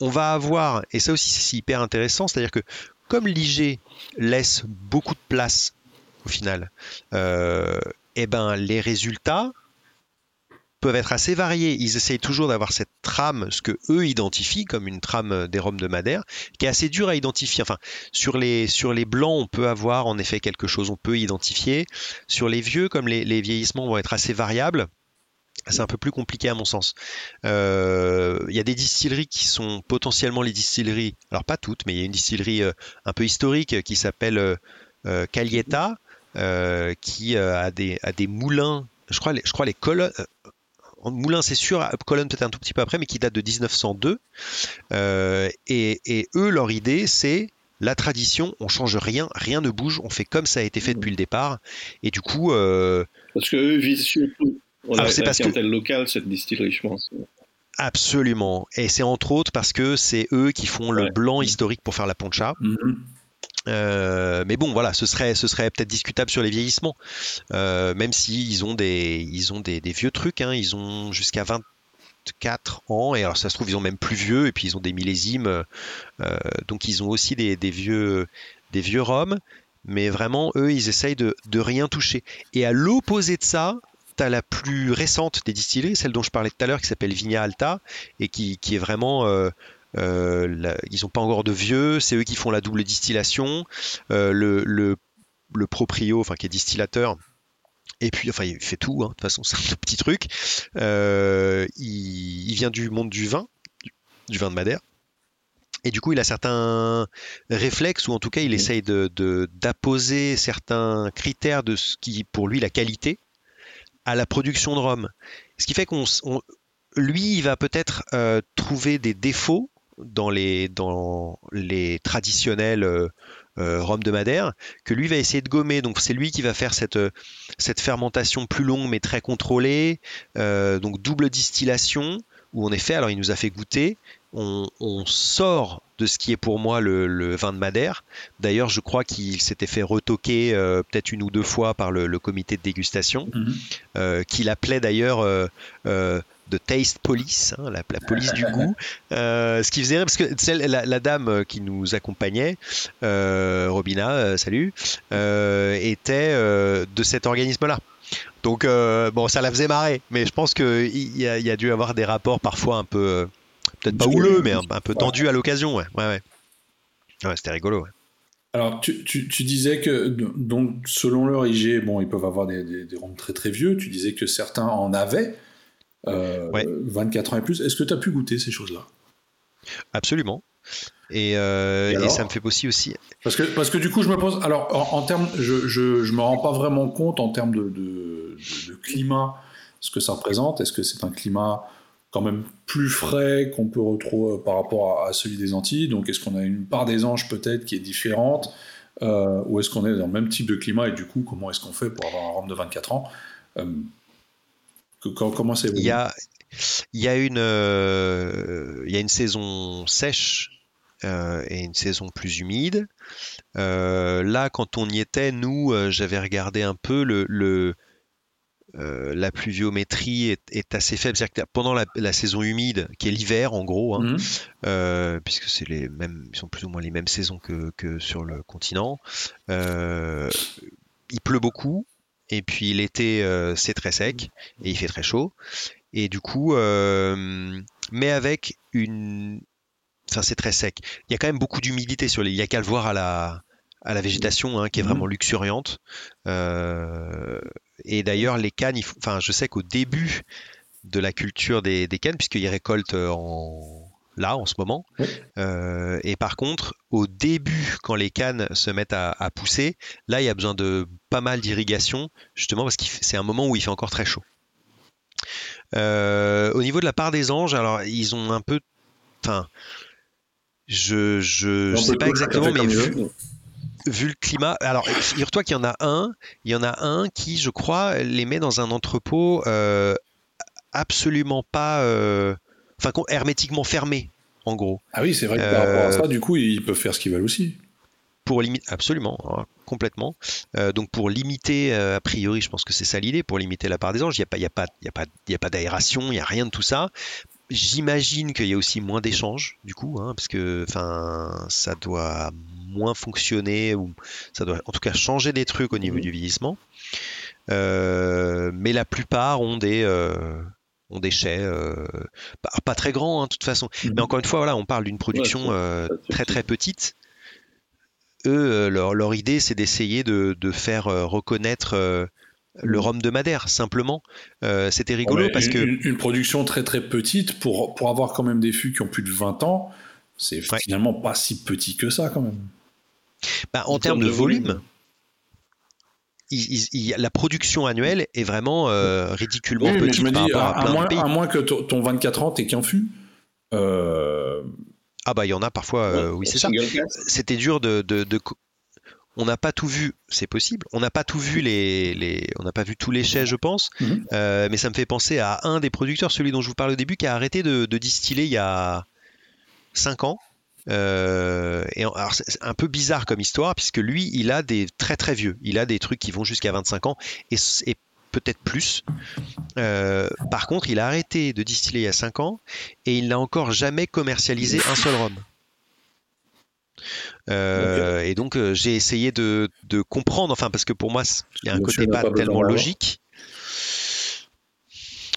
on va avoir, et ça aussi c'est hyper intéressant, c'est-à-dire que comme l'IG laisse beaucoup de place au final, euh, et ben les résultats peuvent être assez variés. Ils essayent toujours d'avoir cette trame, ce que eux identifient comme une trame des rhums de Madère, qui est assez dur à identifier. Enfin, sur les, sur les blancs, on peut avoir en effet quelque chose, on peut identifier. Sur les vieux, comme les, les vieillissements vont être assez variables, c'est un peu plus compliqué à mon sens. Euh, il y a des distilleries qui sont potentiellement les distilleries, alors pas toutes, mais il y a une distillerie euh, un peu historique qui s'appelle euh, Calieta, qui a des, a des moulins, je crois, les, je crois les colonnes, Moulin, c'est sûr, Colonne peut-être un tout petit peu après, mais qui date de 1902. Euh, et, eux, leur idée, c'est la tradition, on change rien, rien ne bouge, on fait comme ça a été fait depuis le départ. Et du coup. Euh, parce qu'eux visent surtout la, c'est parce que... locale, cette distillerie, je pense. Absolument. Et c'est entre autres parce que c'est eux qui font le blanc historique pour faire la poncha. Mm-hmm. Euh, mais bon, voilà, ce serait, ce serait peut-être discutable sur les vieillissements, euh, même s'ils ils ont des, ils ont des, vieux trucs. Hein, ils ont jusqu'à 24 ans, et alors ça se trouve ils ont même plus vieux, et puis ils ont des millésimes, euh, donc ils ont aussi des, vieux, des vieux roms. Mais vraiment, eux, ils essayent de, rien toucher. Et à l'opposé de ça, tu as la plus récente des distillés, celle dont je parlais tout à l'heure, qui s'appelle Vigna Alta, et qui, est vraiment ils n'ont pas encore de vieux, c'est eux qui font la double distillation. Euh, le, le, proprio, enfin qui est distillateur, et puis, enfin, il fait tout, hein, de toute façon, c'est un petit truc. Euh, il, vient du monde du vin, du, vin de Madère. Et du coup, il a certains réflexes, ou en tout cas, il essaye d'apposer de, certains critères de ce qui, pour lui, la qualité à la production de rhum. Ce qui fait qu'on lui, il va peut-être trouver des défauts dans les, dans les traditionnels euh, euh, rhum de Madère, que lui va essayer de gommer. Donc c'est lui qui va faire cette, cette fermentation plus longue mais très contrôlée, euh, donc double distillation, où en effet, alors il nous a fait goûter, on, sort de ce qui est pour moi le, vin de Madère. D'ailleurs, je crois qu'il s'était fait retoquer peut-être une ou deux fois par le, comité de dégustation, mhm. qu'il appelait d'ailleurs de Taste Police, hein, la, police du goût. Euh, ce qui faisait parce que celle, la, dame euh, qui nous accompagnait, euh, Robina, salut, était de cet organisme-là. Donc bon, ça la faisait marrer, mais je pense qu'il y, y, a dû avoir des rapports parfois un peu, peut-être pas houleux, mais un, peu tendus à l'occasion. Ouais, ouais, ouais. c'était rigolo. Alors, tu, disais que, donc, selon leur IG, bon, ils peuvent avoir des, des, des très très vieux. Tu disais que certains en avaient. 24 euh, ans et plus. Est-ce que tu as pu goûter ces choses-là? Absolument. Euh, et, ça me fait aussi aussi. Parce que, parce que du coup, je me pose. Alors, en, termes, je, je, me rends pas vraiment compte en termes de, de, climat, ce que ça représente. Est-ce que c'est un climat quand même plus frais qu'on peut retrouver par rapport à, celui des Antilles? Donc, est-ce qu'on a une part des anges peut-être qui est différente euh, Ou est-ce qu'on est dans le même type de climat Et du coup, comment est-ce qu'on fait pour avoir un rhum de 24 ans? Comment c'est Il y a, il y a une, euh, il y a une saison sèche euh, et une saison plus humide. Euh, là, quand on y était, nous, j'avais regardé un peu le, le la pluviométrie est, assez faible. Que pendant la, saison humide, qui est l'hiver en gros, hein, mmh. puisque c'est les mêmes, ils sont plus ou moins les mêmes saisons que, que sur le continent, il pleut beaucoup. Et puis l'été, euh, c'est très sec et il fait très chaud. Et du coup, euh, mais avec une. Enfin, c'est très sec. Il y a quand même beaucoup d'humidité sur les. Il y a qu'à le voir à la, à la végétation hein, qui est mhm. vraiment luxuriante. Euh, et d'ailleurs, les cannes, enfin, je sais qu'au début de la culture des, des cannes, puisqu'ils récoltent en là en ce moment. Euh, et par contre, au début, quand les cannes se mettent à, pousser, là, il y a besoin de pas mal d'irrigation, justement parce que c'est un moment où il fait encore très chaud. Euh, au niveau de la part des anges, alors ils ont un peu, enfin, je je, sais pas exactement, mais vu, le climat, alors figure-toi qu'il y en a un, il y en a un qui, je crois, les met dans un entrepôt euh, absolument pas enfin hermétiquement fermé, en gros. Ah oui, c'est vrai que par rapport à ça, euh, du coup, ils peuvent faire ce qu'ils veulent aussi. Pour limiter, absolument, hein, complètement. Euh, donc pour limiter, euh, a priori, je pense que c'est ça l'idée, pour limiter la part des anges, il n'y a pas, il y a pas, il y a pas, il y a pas d'aération, il n'y a rien de tout ça. J'imagine qu'il y a aussi moins d'échanges, du coup, hein, parce que, ça doit moins fonctionner ou ça doit, en tout cas, changer des trucs au niveau mmh. du vieillissement. mais la plupart ont des ont des chais, pas, très grands hein, de toute façon. Mhm. Mais encore une fois, voilà, on parle d'une production très très petite. Eux, leur, idée, c'est d'essayer de, faire reconnaître le rhum de Madère, simplement. C'était rigolo parce que. Une, production très très petite pour, pour avoir quand même des fûts qui ont plus de 20 ans, c'est finalement pas si petit que ça quand même. Bah, en termes de, volume, la production annuelle est vraiment euh, ridiculement petite par rapport à, plein moins, de pays. à moins que ton 24 ans t'es qu'un fût. Euh, ah bah il y en a parfois, euh, oui c'est ça. C'était dur de, on n'a pas tout vu, c'est possible. On n'a pas tout vu les, on n'a pas vu tous les chais, je pense. Mhm. mais ça me fait penser à un des producteurs, celui dont je vous parlais au début, qui a arrêté de, de distiller il y a 5 ans. Euh, et alors c'est un peu bizarre comme histoire puisque lui, il a des très très vieux. Il a des trucs qui vont jusqu'à 25 ans et, peut-être plus. Euh, par contre, il a arrêté de distiller il y a 5 ans et il n'a encore jamais commercialisé un seul rhum. Euh, et donc j'ai essayé de, de, comprendre, enfin parce que pour moi il y a un côté pas tellement logique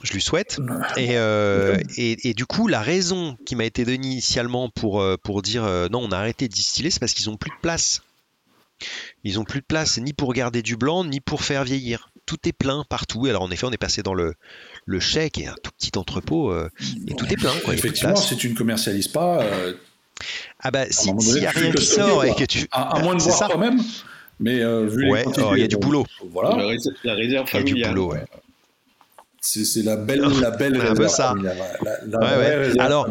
je lui souhaite. Euh, et, et, du coup, la raison qui m'a été donnée initialement pour, euh, pour dire euh, non, on a arrêté de distiller, c'est parce qu'ils ont plus de place. Ils ont plus de place ni pour garder du blanc, ni pour faire vieillir. Tout est plein partout. Alors en effet, on est passé dans le, le chèque et un tout petit entrepôt et tout est plein. Effectivement, si tu ne commercialises pas. ah bah s'il n'y a rien qui sort et que tu. À, moins de voir toi-même. Mais vu ouais, oh, il y a du boulot. Voilà. La réserve familiale. Il y a du boulot, ouais. C'est la belle, la belle réserve ça. Alors,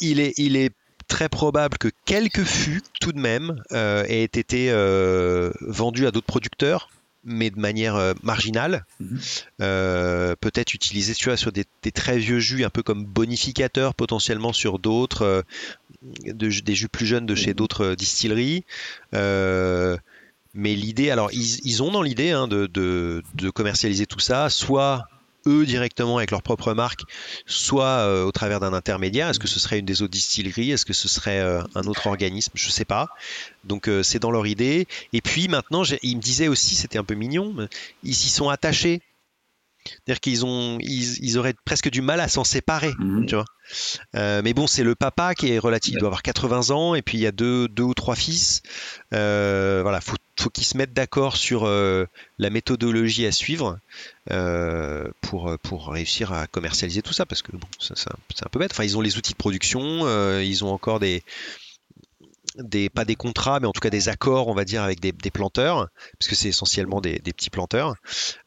il est, il est très probable que quelques fûts, tout de même, euh, aient été euh, vendus à d'autres producteurs, mais de manière euh, marginale. Mhm. Peut-être utilisés tu vois, sur des, très vieux jus, un peu comme bonificateurs potentiellement sur d'autres, des jus plus jeunes de chez d'autres distilleries. mais l'idée, alors ils, ont dans l'idée hein, de, de, commercialiser tout ça, soit eux directement avec leur propre marque, soit euh, au travers d'un intermédiaire. Est-ce que ce serait une des autres distilleries Est-ce que ce serait euh, un autre organisme Je ne sais pas. Donc euh, c'est dans leur idée. Et puis maintenant, ils me disaient aussi, c'était un peu mignon, ils s'y sont attachés c'est-à-dire qu'ils ont, ils, auraient presque du mal à s'en séparer, mhm. tu vois. Euh, mais bon, c'est le papa qui est relatif, il doit avoir 80 ans, et puis il y a deux, deux ou trois fils. Euh, voilà, faut, faut qu'ils se mettent d'accord sur euh, la méthodologie à suivre pour, pour réussir à commercialiser tout ça, parce que bon, c'est un, un, peu bête. Enfin, ils ont les outils de production, ils ont encore des, des, pas des contrats, mais en tout cas des accords, on va dire, avec des, planteurs, parce que c'est essentiellement des, petits planteurs.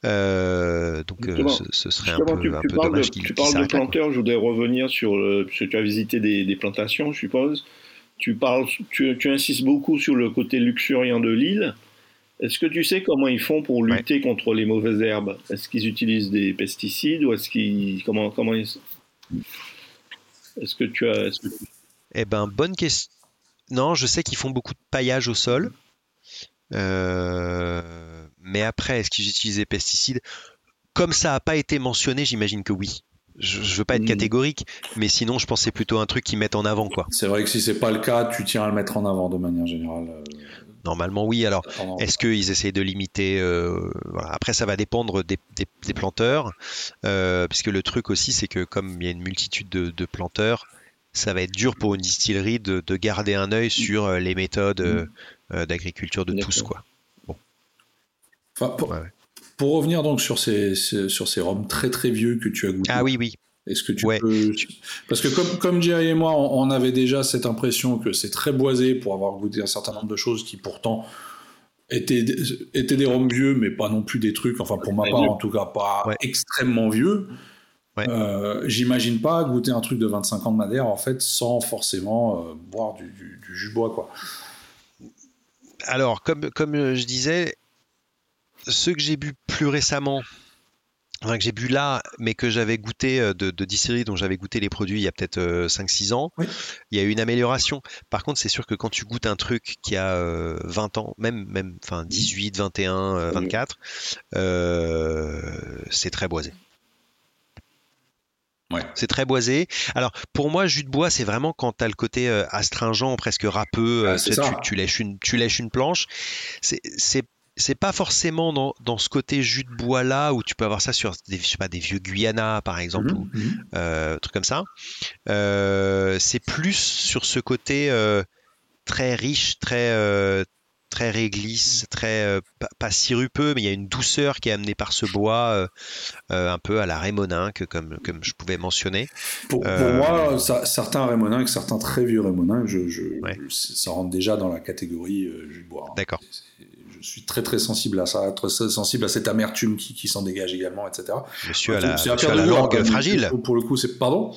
Euh, donc euh, ce, serait un peu, tu, un peu dommage Tu parles de planteurs, je voudrais revenir sur le, parce que tu as visité des, plantations, je suppose. Tu, parles, tu, insistes beaucoup sur le côté luxuriant de l'île. Est-ce que tu sais comment ils font pour lutter contre les mauvaises herbes? Est-ce qu'ils utilisent des pesticides ou est-ce qu'ils comment comment Est-ce que tu as Eh ben bonne question non, je sais qu'ils font beaucoup de paillage au sol. Euh, mais après, est-ce qu'ils utilisent des pesticides? Comme ça n'a pas été mentionné, j'imagine que oui. Je, ne veux pas être hmm. catégorique, mais sinon, je pensais plutôt un truc qu'ils mettent en avant, quoi. C'est vrai que si c'est pas le cas, tu tiens à le mettre en avant de manière générale. Euh, Normalement, oui. Alors, est-ce qu'ils essayent de limiter euh, Après, ça va dépendre des, planteurs, puisque le truc aussi, c'est que comme il y a une multitude de planteurs, ça va être dur pour une distillerie de, garder un œil sur euh, les méthodes euh, euh, d'agriculture de tous. Quoi. pour, revenir donc sur ces, sur ces rhums très très vieux que tu as goûté. Ah oui, oui. Est-ce que tu peux... Parce que comme, comme Jerry et moi, on, avait déjà cette impression que c'est très boisé pour avoir goûté un certain nombre de choses qui pourtant étaient, étaient des rhums vieux, mais pas non plus des trucs, enfin pour ma part en tout cas, pas extrêmement vieux. Euh, j'imagine pas goûter un truc de 25 ans de Madère en fait sans forcément euh, boire du, jus bois quoi. Alors comme, comme je disais, ceux que j'ai bu plus récemment, que j'ai bu là, mais que j'avais goûté euh, de, de distillerie dont j'avais goûté les produits il y a peut-être 5-6 ans, il y a eu une amélioration. Par contre, c'est sûr que quand tu goûtes un truc qui a 20 ans, même, même enfin 18, 21, 24, c'est très boisé. C'est très boisé. Alors pour moi, jus de bois, c'est vraiment quand tu as le côté euh, astringent, presque râpeux. Euh, tu, lèches une, tu lèches une planche. C'est c'est pas forcément dans, ce côté jus de bois là où tu peux avoir ça sur des, je sais pas, des vieux Guyana par exemple mhm, ou mhm. Euh, trucs comme ça. Euh, c'est plus sur ce côté euh, très riche, très très réglisse, très pas, sirupeux, mais il y a une douceur qui est amenée par ce bois un peu à la rémoninque comme comme je pouvais mentionner. Pour, moi, certains rémoninques, certains très vieux rémoninques, je, ça rentre déjà dans la catégorie jus de bois. Hein. D'accord suis très très sensible à ça, très sensible à cette amertume qui, s'en dégage également, etc. Monsieur, a la, langue fragile. Pour, le coup, c'est pardon?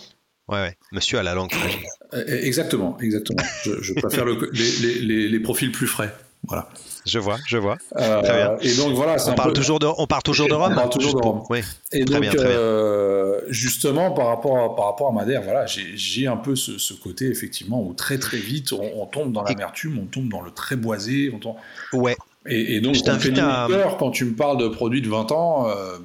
Ouais, ouais, monsieur a la langue fragile. Euh, exactement, exactement. je, préfère les, profils plus frais. Voilà. Je vois, je vois. Euh, très bien. Et donc voilà, on parle toujours de, on part toujours de Rome. On parle toujours de Rome. Oui. Et donc, euh, justement, par rapport à, par rapport à Madère, voilà, j'ai un peu ce, côté effectivement où très très vite on, tombe dans l'amertume, on tombe dans le très boisé. On tombe... Ouais. Et, donc, je fait à... quand tu me parles de produits de 20 ans. Euh,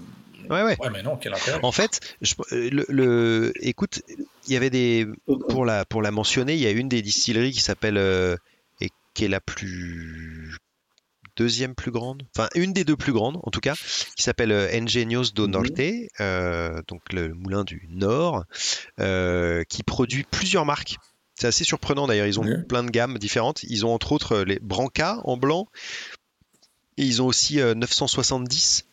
ouais, ouais. ouais, mais non, quel intérêt. En fait, le, le, écoute, il y avait des. Pour la, pour la mentionner, il y a une des distilleries qui s'appelle. Euh, et qui est la plus deuxième plus grande, enfin une des deux plus grandes en tout cas, qui s'appelle euh, Ingenios do mhm. Norte, donc le moulin du Nord, qui produit plusieurs marques. C'est assez surprenant d'ailleurs, ils ont plein de gammes différentes. Ils ont entre autres les Branca en blanc, et ils ont aussi 970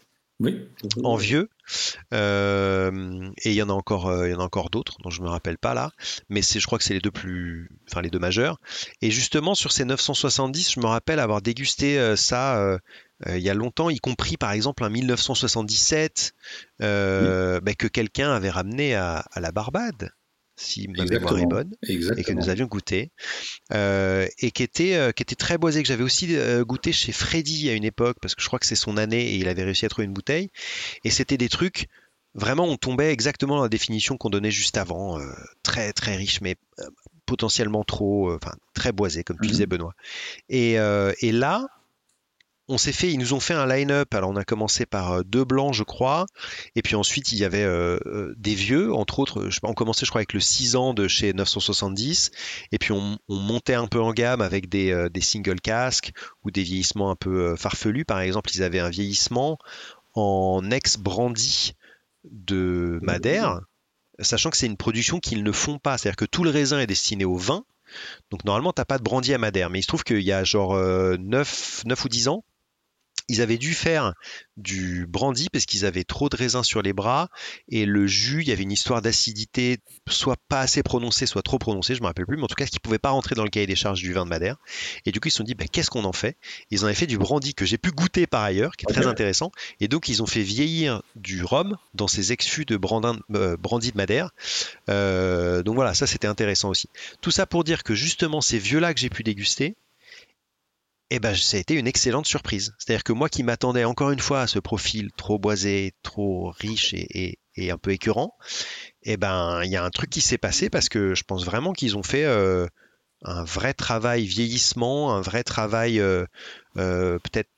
euh, en vieux. Euh, et il y en a encore, euh, il y en a encore d'autres dont je me rappelle pas là, mais c'est, je crois que c'est les deux plus, enfin les deux majeurs. Et justement sur ces 970, je me rappelle avoir dégusté ça il y a longtemps, y compris par exemple un 1977 bah, que quelqu'un avait ramené à la Barbade si ma mémoire est bonne, et que nous avions goûté, euh, et qui était, euh, qui était très boisé, que j'avais aussi euh, goûté chez Freddy à une époque, parce que je crois que c'est son année et il avait réussi à trouver une bouteille, et c'était des trucs, vraiment on tombait exactement dans la définition qu'on donnait juste avant, très très riche, mais potentiellement trop, enfin très boisé, comme tu mhm. disais Benoît. Et, et là, on s'est fait, ils nous ont fait un line-up. Alors on a commencé par euh, deux blancs, je crois, et puis ensuite il y avait euh, euh, des vieux, entre autres. On commençait, je crois, avec le 6 ans de chez 970, et puis on, montait un peu en gamme avec des, single casques ou des vieillissements un peu farfelus. Par exemple, ils avaient un vieillissement en ex brandy de Madère, sachant que c'est une production qu'ils ne font pas, c'est-à-dire que tout le raisin est destiné au vin. Donc normalement, tu n'as pas de brandy à Madère, mais il se trouve qu'il y a genre 9, 9 ou 10 ans, ils avaient dû faire du brandy parce qu'ils avaient trop de raisins sur les bras et le jus, il y avait une histoire d'acidité soit pas assez prononcée, soit trop prononcée, je me rappelle plus, mais en tout cas, qui pouvait pas rentrer dans le cahier des charges du vin de Madère. Et du coup, ils se sont dit, bah, qu'est-ce qu'on en fait? Ils en avaient fait du brandy que j'ai pu goûter par ailleurs, qui est très intéressant. Et donc, ils ont fait vieillir du rhum dans ces exfus de euh, brandy de Madère. Euh, donc voilà, ça c'était intéressant aussi. Tout ça pour dire que justement, ces vieux-là que j'ai pu déguster, eh ben, ça a été une excellente surprise. C'est-à-dire que moi qui m'attendais encore une fois à ce profil trop boisé, trop riche et, un peu écœurant, eh ben, il y a un truc qui s'est passé parce que je pense vraiment qu'ils ont fait euh, un vrai travail vieillissement, un vrai travail euh, euh, peut-être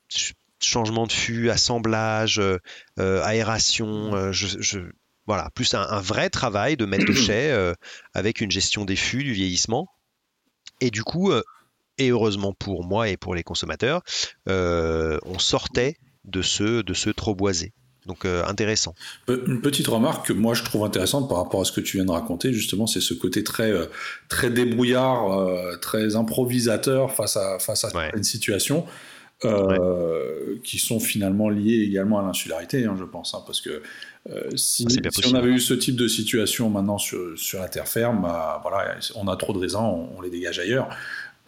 changement de fût, assemblage, aération, voilà, plus un, vrai travail de maître de chai avec une gestion des fûts, du vieillissement. Et du coup, et heureusement pour moi et pour les consommateurs, euh, on sortait de ce, de ce trop boisé. Donc euh, intéressant. Euh, une petite remarque que moi je trouve intéressante par rapport à ce que tu viens de raconter, justement, c'est ce côté très, très débrouillard, très improvisateur face à, face à une situation. qui sont finalement liées également à l'insularité, hein, je pense, hein, parce que si, on avait eu ce type de situation maintenant sur, sur la terre ferme, bah, voilà, on a trop de raisins, on les dégage ailleurs.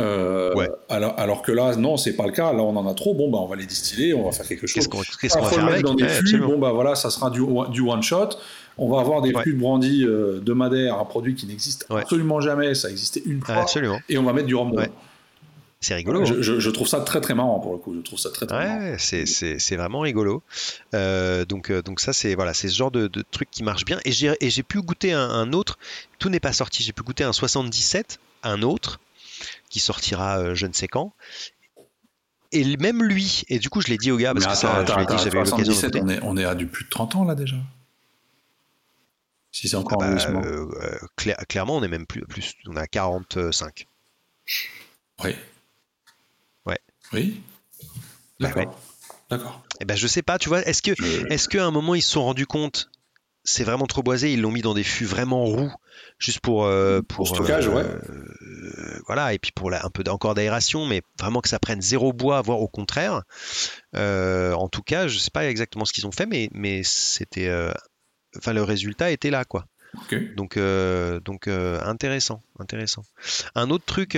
Euh, alors, alors, que là, non, c'est pas le cas. Là, on en a trop. Bon, bah, on va les distiller, on va faire quelque chose. Qu'est-ce qu'on va faire avec dans des fûts, Bon, bah voilà, ça sera du, du one shot. On va avoir des fûts de brandy euh, de Madère, un produit qui n'existe absolument jamais. Ça existait une fois. absolument. Et on va mettre du rhum. C'est rigolo. Je, je, trouve ça très très marrant pour le coup. Je trouve ça très très ouais, C'est vraiment rigolo. Euh, donc, donc ça c'est voilà, c'est ce genre de, de, truc qui marche bien. Et j'ai pu goûter un, un autre. Tout n'est pas sorti. J'ai pu goûter un 77, un autre qui sortira euh, je ne sais quand. Et même lui, et du coup je l'ai dit au gars, parce que ça, je dit, j'avais eu l'occasion on est, on est à du plus de 30 ans là déjà? Si c'est encore ah bah, euh, euh, Clairement, on est même plus, plus, on a 45. Oui. Ouais. Oui. D'accord. D'accord. Eh ben, je sais pas, tu vois. Est-ce que, est-ce qu'à un moment ils se sont rendus compte c'est vraiment trop boisé. Ils l'ont mis dans des fûts vraiment roux, juste pour euh, pour, stockage, ouais. voilà, et puis pour un peu encore d'aération, mais vraiment que ça prenne zéro bois, voire au contraire. en tout cas, je sais pas exactement ce qu'ils ont fait, mais mais c'était, enfin le résultat était là, quoi. Donc donc intéressant, intéressant. Un autre truc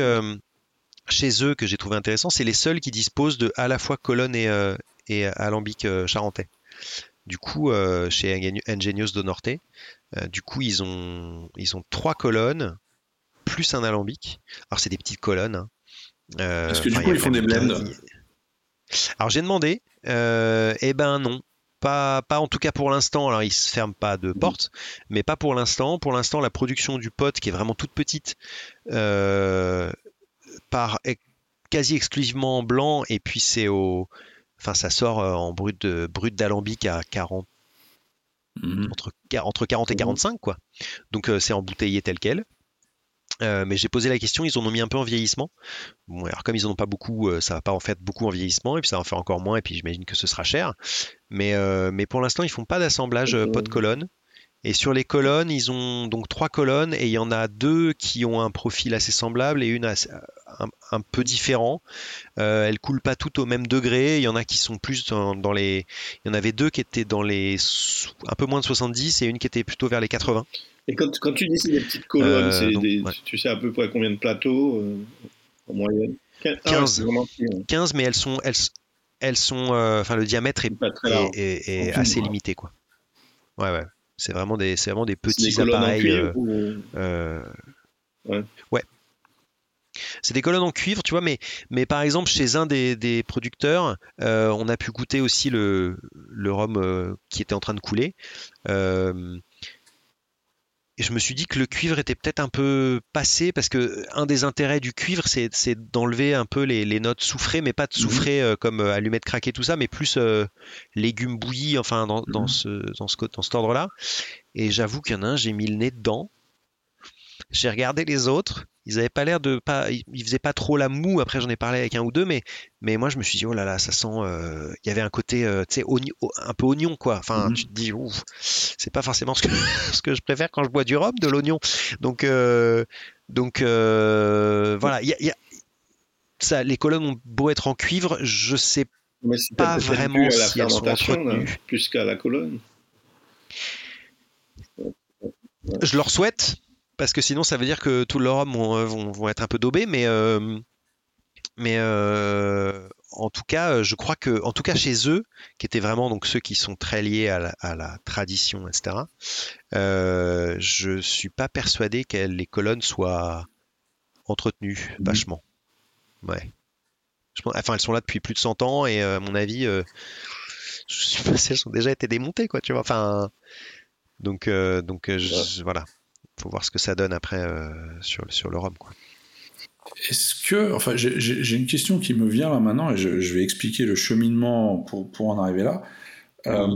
chez eux que j'ai trouvé intéressant, c'est les seuls qui disposent de à la fois colonne et, et alambic charentais. Du coup, euh, chez Ingenious do Norte, euh, du coup, ils ont, ils ont trois colonnes plus un alambic. Alors, c'est des petites colonnes. Hein. Euh, Est-ce que du coup, ils font des blends Alors, j'ai demandé. eh ben non. Pas, pas, en tout cas pour l'instant. Alors, ils se ferment pas de porte, mais pas pour l'instant. Pour l'instant, la production du pot, qui est vraiment toute petite, part quasi exclusivement en blanc, et puis c'est au, Enfin, ça sort euh, en brut de brut d'alambic à 40 mhm. entre, entre 40 et 45 mhm. quoi. Donc euh, c'est embouteillé tel quel. Euh, mais j'ai posé la question, ils en ont mis un peu en vieillissement. Bon, alors comme ils en ont pas beaucoup, ça va pas en fait beaucoup en vieillissement, et puis ça va en faire encore moins, et puis j'imagine que ce sera cher. Mais, mais pour l'instant, ils font pas d'assemblage pot de colonne. Et sur les colonnes, ils ont donc trois colonnes et il y en a deux qui ont un profil assez semblable et une un, peu différent. Euh, elles coulent pas toutes au même degré. Il y en a qui sont plus dans, les. Il y en avait deux qui étaient dans les un peu moins de 70 et une qui était plutôt vers les 80. Et quand, quand tu dis c'est des petites colonnes, euh, tu sais à peu près combien de plateaux euh, en moyenne? 15, 15, mais elles sont elles, elles sont euh, enfin le diamètre est, est assez limité quoi. Ouais ouais. C'est vraiment des, c'est vraiment des petits appareils. Euh, euh, ouais. C'est des colonnes en cuivre, tu vois, mais, mais par exemple, chez un des, producteurs, euh, on a pu goûter aussi le, le rhum qui était en train de couler. Et je me suis dit que le cuivre était peut-être un peu passé parce que un des intérêts du cuivre, c'est, d'enlever un peu les, notes soufrées, mais pas de mhm. soufrées euh, comme euh, allumettes craquées, tout ça, mais plus euh, légumes bouillis, enfin dans, dans, mhm. ce, dans, ce, dans cet ordre-là. Et j'avoue qu'il y en a un, j'ai mis le nez dedans. J'ai regardé les autres ils avaient pas l'air de pas ils faisaient pas trop la moue après j'en ai parlé avec un ou deux mais mais moi je me suis dit oh là là ça sent euh, il y avait un côté euh, tu sais un peu oignon quoi. Enfin mhm. tu te dis ouf c'est pas forcément ce que ce que je préfère quand je bois du rhum de l'oignon. Donc euh, donc voilà il y a, ça les colonnes ont beau être en cuivre je sais pas vraiment si elles sont entretenues hein, plus qu'à la colonne. Je leur souhaite parce que sinon ça veut dire que tout leur vont, euh, vont, vont, être un peu daubés, mais euh, mais euh, en tout cas, je crois que, en tout cas chez eux, qui étaient vraiment donc ceux qui sont très liés à la, tradition, etc. Euh, je suis pas persuadé que les colonnes soient entretenues mmh. vachement. Ouais. enfin, elles sont là depuis plus de 100 ans et à mon avis, je suis pas elles ont déjà été démontées, quoi. Tu vois. Enfin, donc donc voilà faut voir ce que ça donne après euh, sur, sur le rhum. Quoi. Est-ce que, enfin, j'ai une question qui me vient là maintenant et je, vais expliquer le cheminement pour, pour en arriver là. Euh,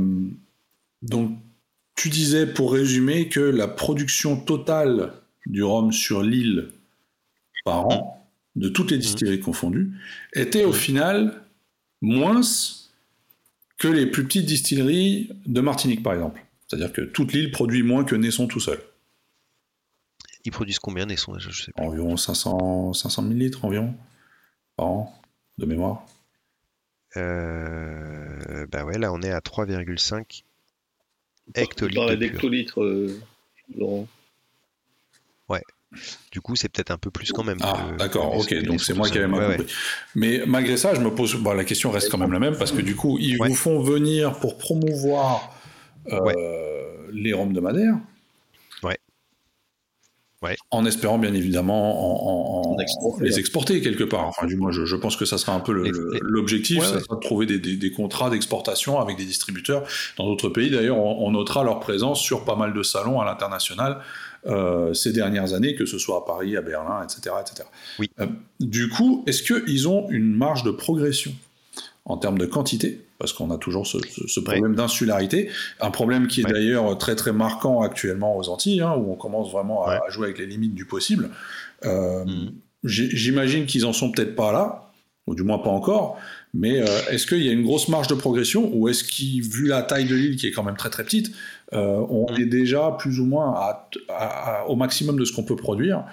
donc, tu disais pour résumer que la production totale du rhum sur l'île par an, de toutes les mmh. distilleries confondues, était au mmh. final moins que les plus petites distilleries de Martinique, par exemple. C'est-à-dire que toute l'île produit moins que Naisson tout seul. Ils produisent combien des sons je sais Environ 500, 500 000 litres environ par an, de mémoire. Euh, bah ouais, là on est à 3,5 hectolitres. Dans d'hectolitres, euh, Laurent. Ouais. Du coup, c'est peut-être un peu plus quand même. Ah, d'accord, ok, donc c'est moi qui avais mal compris. Mais malgré ça, je me pose. Bon, la question reste quand même la même, parce que du coup, ils vous font venir pour promouvoir euh, les rhums de Madère. En espérant bien évidemment en, les exporter quelque part. Enfin, du moins, je, pense que ça sera un peu l'objectif, ça sera de trouver des, contrats d'exportation avec des distributeurs dans d'autres pays. D'ailleurs, on, notera leur présence sur pas mal de salons à l'international euh, ces dernières années, que ce soit à Paris, à Berlin, etc. etc. Oui. Euh, du coup, est-ce qu'ils ont une marge de progression? En termes de quantité parce qu'on a toujours ce, problème d'insularité, un problème qui est d'ailleurs très très marquant actuellement aux Antilles, hein, où on commence vraiment à, jouer avec les limites du possible. Euh, mm. J'imagine qu'ils en sont peut-être pas là, ou du moins pas encore, Mais est-ce qu'il y a une grosse marge de progression ou est-ce qu'il, vu la taille de l'île qui est quand même très très petite, on mm. est déjà plus ou moins au maximum de ce qu'on peut produire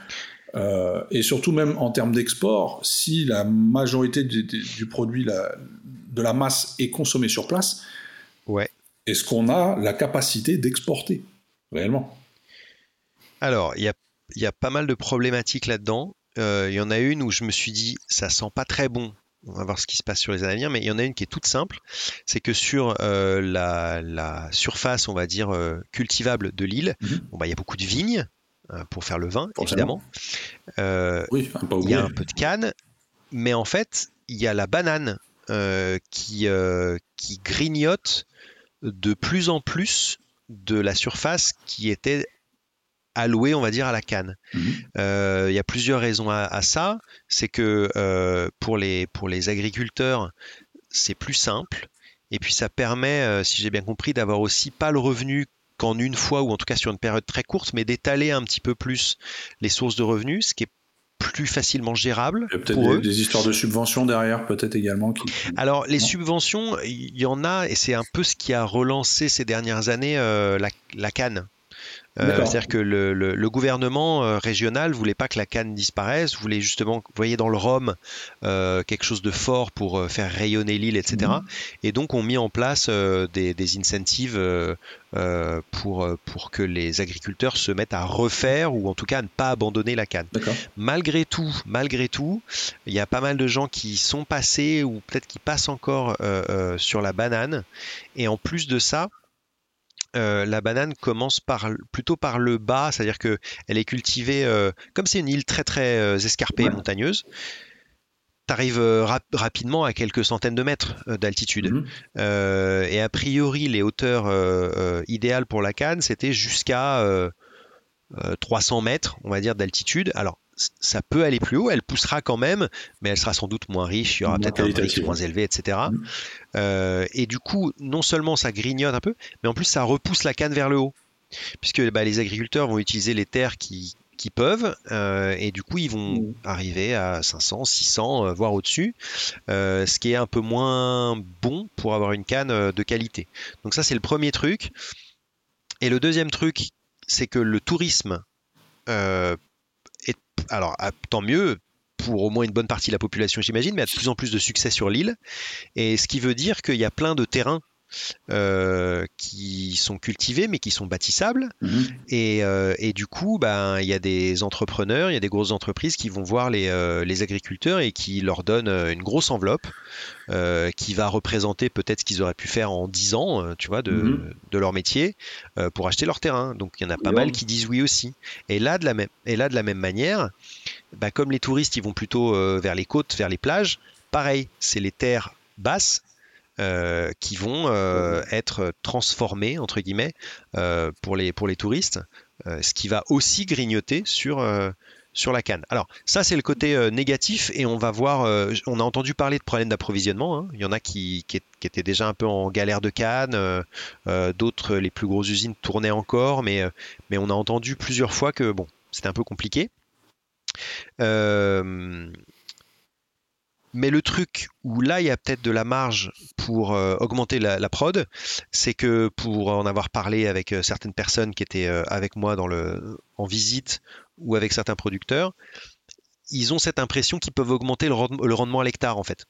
et surtout même en termes d'export, si la majorité du, produit, de la masse est consommée sur place, ouais. est-ce qu'on a la capacité d'exporter réellement? Alors, il y a, y a, pas mal de problématiques là-dedans. Euh, il y en a une où je me suis dit, ça sent pas très bon. On va voir ce qui se passe sur les années à venir, mais il y en a une qui est toute simple. C'est que sur euh, la, surface, on va dire, euh, cultivable de l'île, mhm. bon, bah, il y a beaucoup de vignes pour faire le vin, évidemment. oui, il y a un peu de canne, mais en fait, il y a la banane qui, qui grignote de plus en plus de la surface qui était allouée, on va dire, à la canne. Mhm. Euh, il y a plusieurs raisons à, ça. C'est que euh, pour, les, pour les agriculteurs, c'est plus simple. Et puis ça permet, euh, si j'ai bien compris, d'avoir aussi pas le revenu qu'en une fois, ou en tout cas sur une période très courte, mais d'étaler un petit peu plus les sources de revenus, ce qui est plus facilement gérable. Il y a peut-être des, histoires de subventions derrière, peut-être également. Alors, les subventions, il y en a, et c'est un peu ce qui a relancé ces dernières années euh, la, la, canne. Euh, c'est-à-dire que le, gouvernement euh, régional voulait pas que la canne disparaisse, voulait justement, vous voyez dans le Rhum, euh, quelque chose de fort pour faire rayonner l'île, etc. Mhm. Et donc on mis en place des, incentives pour, pour que les agriculteurs se mettent à refaire ou en tout cas à ne pas abandonner la canne. Malgré tout, malgré tout, il y a pas mal de gens qui sont passés ou peut-être qui passent encore sur la banane. Et en plus de ça, euh, la banane commence par, plutôt par le bas, c'est-à-dire qu'elle est cultivée, euh, comme c'est une île très très euh, escarpée et montagneuse, tu arrives rapidement à quelques centaines de mètres d'altitude. Mhm. et a priori, les hauteurs idéales pour la canne, c'était jusqu'à 300 mètres, on va dire, d'altitude. Alors, ça peut aller plus haut, elle poussera quand même, mais elle sera sans doute moins riche, il y aura peut-être un prix moins élevé, etc. Mm. Euh, et du coup, non seulement ça grignote un peu, mais en plus ça repousse la canne vers le haut, puisque bah, les agriculteurs vont utiliser les terres qui, peuvent, euh, et du coup ils vont mm. arriver à 500, 600, euh, voire au-dessus, ce qui est un peu moins bon pour avoir une canne de qualité. Donc ça c'est le premier truc. Et le deuxième truc, c'est que le tourisme alors tant mieux pour au moins une bonne partie de la population, j'imagine, mais a de plus en plus de succès sur l'île. Et ce qui veut dire qu'il y a plein de terrains euh, qui sont cultivés mais qui sont bâtissables mhm. euh, et, du coup ben, il y a des entrepreneurs il y a des grosses entreprises qui vont voir les, euh, agriculteurs et qui leur donnent une grosse enveloppe qui va représenter peut-être ce qu'ils auraient pu faire en 10 ans tu vois de, mhm. leur métier pour acheter leur terrain donc il y en a pas mal qui disent oui aussi et là de la même, et là, de la même manière ben, comme les touristes ils vont plutôt vers les côtes vers les plages pareil c'est les terres basses euh, qui vont euh, être transformés entre guillemets euh, pour les pour les touristes, ce qui va aussi grignoter sur sur la canne. Alors ça c'est le côté négatif et on va voir, on a entendu parler de problèmes d'approvisionnement. Hein. Il y en a qui, qui, étaient déjà un peu en galère de canne, d'autres les plus grosses usines tournaient encore, mais mais on a entendu plusieurs fois que bon c'était un peu compliqué. Mais le truc où là, il y a peut-être de la marge pour euh, augmenter la, prod, c'est que pour en avoir parlé avec euh, certaines personnes qui étaient euh, avec moi dans le, en visite ou avec certains producteurs, ils ont cette impression qu'ils peuvent augmenter le, rendement à l'hectare en fait.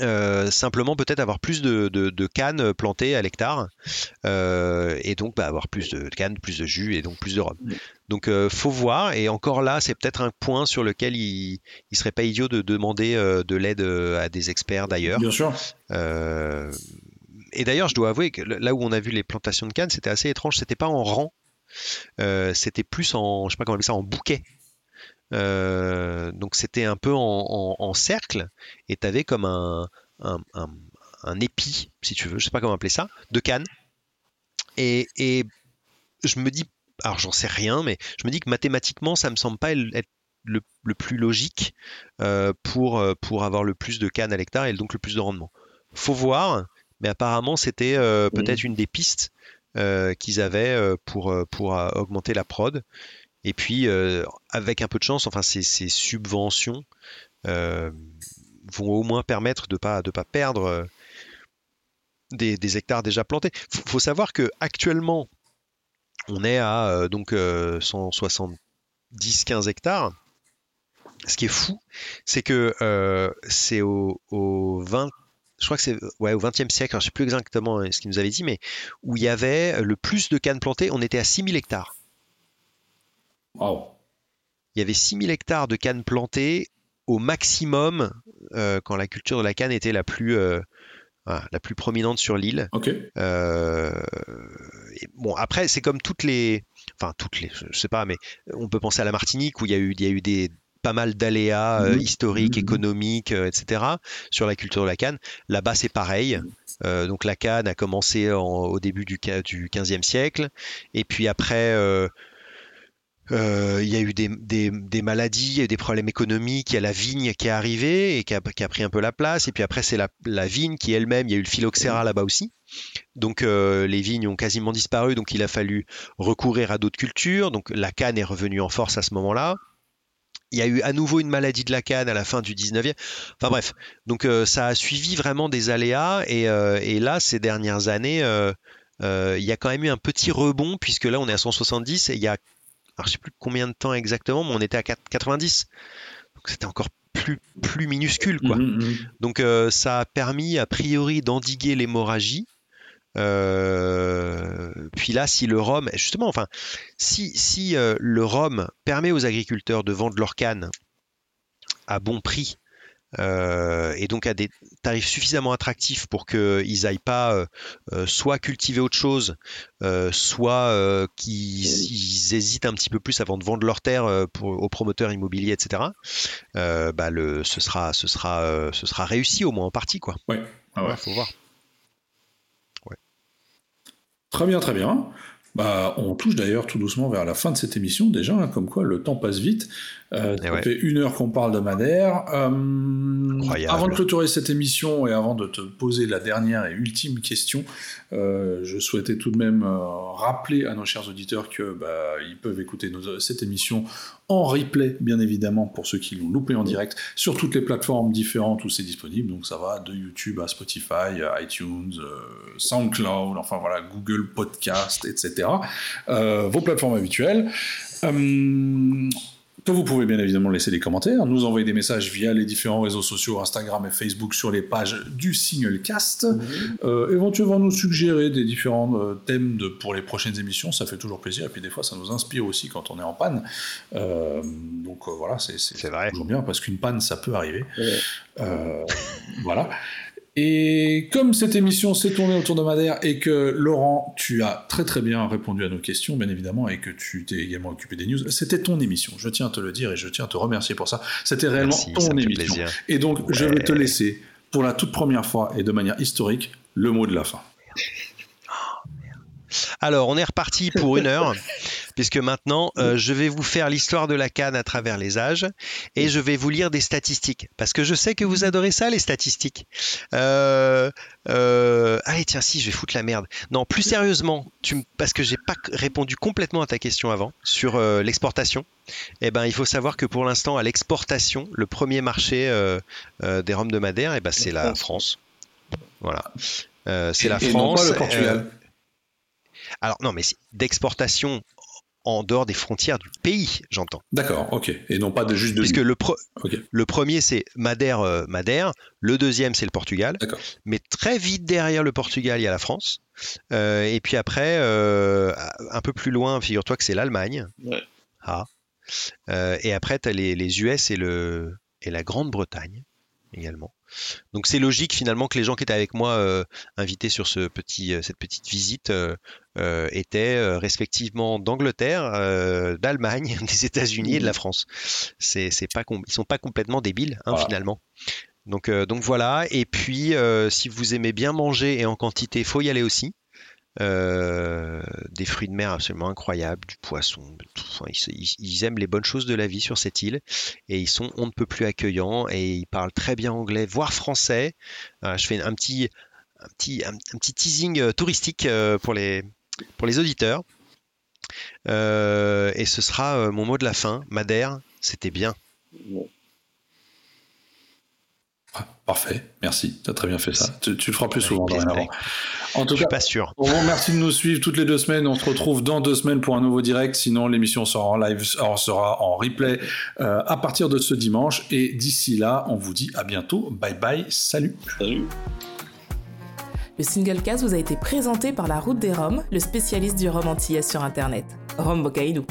Euh, simplement peut-être avoir plus de, cannes plantées à l'hectare euh, et donc bah, avoir plus de cannes, plus de jus et donc plus de rhum. Donc euh, faut voir et encore là c'est peut-être un point sur lequel il, il serait pas idiot de demander de l'aide à des experts d'ailleurs. Bien sûr. et d'ailleurs je dois avouer que là où on a vu les plantations de cannes c'était assez étrange, c'était pas en rang, c'était plus en je sais pas comment on appelle ça en bouquet. Euh, donc c'était un peu en, cercle et tu avais comme un, un, épi, si tu veux, je sais pas comment appeler ça, de canne. Et, je me dis, alors j'en sais rien, mais je me dis que mathématiquement, ça me semble pas être le, plus logique euh, pour, euh, pour avoir le plus de canne à l'hectare et donc le plus de rendement. Faut voir, mais apparemment c'était peut-être une des pistes qu'ils avaient pour, pour augmenter la prod. Et puis, euh, avec un peu de chance, enfin, ces, subventions, euh, vont au moins permettre de pas de pas perdre des, hectares déjà plantés. Faut, faut savoir que actuellement on est à donc 170-15 hectares. Ce qui est fou, c'est que c'est au, 20, je crois que c'est ouais, au 20e siècle, je ne sais plus exactement ce qu'il nous avait dit, mais où il y avait le plus de cannes plantées, on était à 6000 hectares. Wow. Il y avait 6000 hectares de cannes plantées au maximum euh, quand la culture de la canne était la plus, euh, la plus prominente sur l'île. Euh, bon, après, c'est comme toutes les. Enfin, toutes les. Je sais pas, mais on peut penser à la Martinique où il y a eu, il y a eu des, pas mal d'aléas mhm. historiques, mhm. économiques, etc. sur la culture de la canne. Là-bas, c'est pareil. donc la canne a commencé au début du, du 15e siècle. Et puis après, euh, il y a eu des, maladies, il des problèmes économiques, il y a la vigne qui est arrivée et qui a, pris un peu la place. Et puis après, c'est la, vigne qui elle-même, il y a eu le phylloxéra là-bas aussi. Donc euh, les vignes ont quasiment disparu, donc il a fallu recourir à d'autres cultures. Donc la canne est revenue en force à ce moment-là. Il y a eu à nouveau une maladie de la canne à la fin du 19e. Enfin bref, donc euh, ça a suivi vraiment des aléas. Et, et là, ces dernières années, il y a quand même eu un petit rebond, puisque là, on est à 170 et il y a alors je sais plus combien de temps exactement, mais on était à 90. Donc c'était encore plus, plus minuscule. Quoi. Mhm, mhm. Donc euh, ça a permis a priori d'endiguer l'hémorragie. Euh, puis là, si le rhum, justement, enfin, si, si euh, le rhum permet aux agriculteurs de vendre leur canne à bon prix euh, et donc à des tarifs suffisamment attractifs pour qu'ils n'aillent pas euh, euh, soit cultiver autre chose, soit qu'ils hésitent un petit peu plus avant de vendre leur terre pour, aux promoteurs immobiliers, etc. bah le, ce sera, ce sera, ce sera réussi au moins en partie, quoi. Ouais, ah ouais. faut voir. Ouais. Très bien, très bien. Bah, on touche d'ailleurs tout doucement vers la fin de cette émission déjà, hein, comme quoi le temps passe vite. Euh, ça fait une heure qu'on parle de Madère. Euh, avant de clôturer cette émission et avant de te poser la dernière et ultime question, euh, je souhaitais tout de même rappeler à nos chers auditeurs que bah, ils peuvent écouter cette émission en replay, bien évidemment, pour ceux qui l'ont loupé en direct, sur toutes les plateformes différentes où c'est disponible. Donc ça va de YouTube à Spotify, iTunes, SoundCloud, enfin voilà, Google Podcast, etc. vos plateformes habituelles vous pouvez bien évidemment laisser des commentaires, nous envoyer des messages via les différents réseaux sociaux, Instagram et Facebook, sur les pages du Singlecast. Mhm. Euh, éventuellement nous suggérer des différents euh, thèmes de, pour les prochaines émissions, ça fait toujours plaisir. Et puis des fois, ça nous inspire aussi quand on est en panne. Euh, donc voilà, c'est toujours bien parce qu'une panne, ça peut arriver. voilà. Et comme cette émission s'est tournée autour de Madère et que Laurent, tu as très très bien répondu à nos questions, bien évidemment, et que tu t'es également occupé des news, c'était ton émission. Je tiens à te le dire et je tiens à te remercier pour ça. C'était réellement ton émission. Et donc, je vais te laisser, pour la toute première fois et de manière historique, le mot de la fin. Alors, on est reparti pour une heure, puisque maintenant, euh, je vais vous faire l'histoire de la canne à travers les âges, et je vais vous lire des statistiques, parce que je sais que vous adorez ça, les statistiques. Euh, euh, allez, tiens, si, je vais foutre la merde. Non, plus sérieusement, tu, parce que j'ai pas répondu complètement à ta question avant sur l'exportation. Eh ben, il faut savoir que pour l'instant, à l'exportation, le premier marché des rhums de Madère, eh ben, c'est la France. Voilà. c'est la France. pas le Portugal. Alors non, mais d'exportation en dehors des frontières du pays, j'entends. D'accord, ok. Et non pas de juste de. Puisque le, le premier, c'est Madère, euh, Madère. Le deuxième, c'est le Portugal. Mais très vite derrière le Portugal, il y a la France. Euh, et puis après, euh, un peu plus loin, figure-toi que c'est l'Allemagne. Ouais. Ah. et après, tu as les, les, US et, le, et la Grande-Bretagne également. Donc c'est logique finalement que les gens qui étaient avec moi euh, invités sur ce petit, euh, cette petite visite euh, étaient respectivement d'Angleterre, d'Allemagne, des États-Unis et de la France. C'est, c'est pas ils sont pas complètement débiles hein, finalement. Donc, donc voilà. Et puis si vous aimez bien manger et en quantité, faut y aller aussi. Euh, des fruits de mer absolument incroyables, du poisson, ils, aiment les bonnes choses de la vie sur cette île et ils sont on ne peut plus accueillants et ils parlent très bien anglais, voire français. Euh, je fais un petit, petit teasing euh, touristique pour les, pour les auditeurs. et ce sera mon mot de la fin. Madère, c'était bien. Parfait, merci. Tu as très bien fait ça. Tu, le feras plus souvent dorénavant. En tout Je cas, suis pas sûr. Bon, merci de nous suivre toutes les deux semaines. On se retrouve dans deux semaines pour un nouveau direct. Sinon, l'émission sera en live, sera en replay euh, à partir de ce dimanche. Et d'ici là, on vous dit à bientôt. Bye bye. Salut. Salut. Le single cast vous a été présenté par la Route des Roms, le spécialiste du rhum antillais sur Internet. Rome Bocaïdou.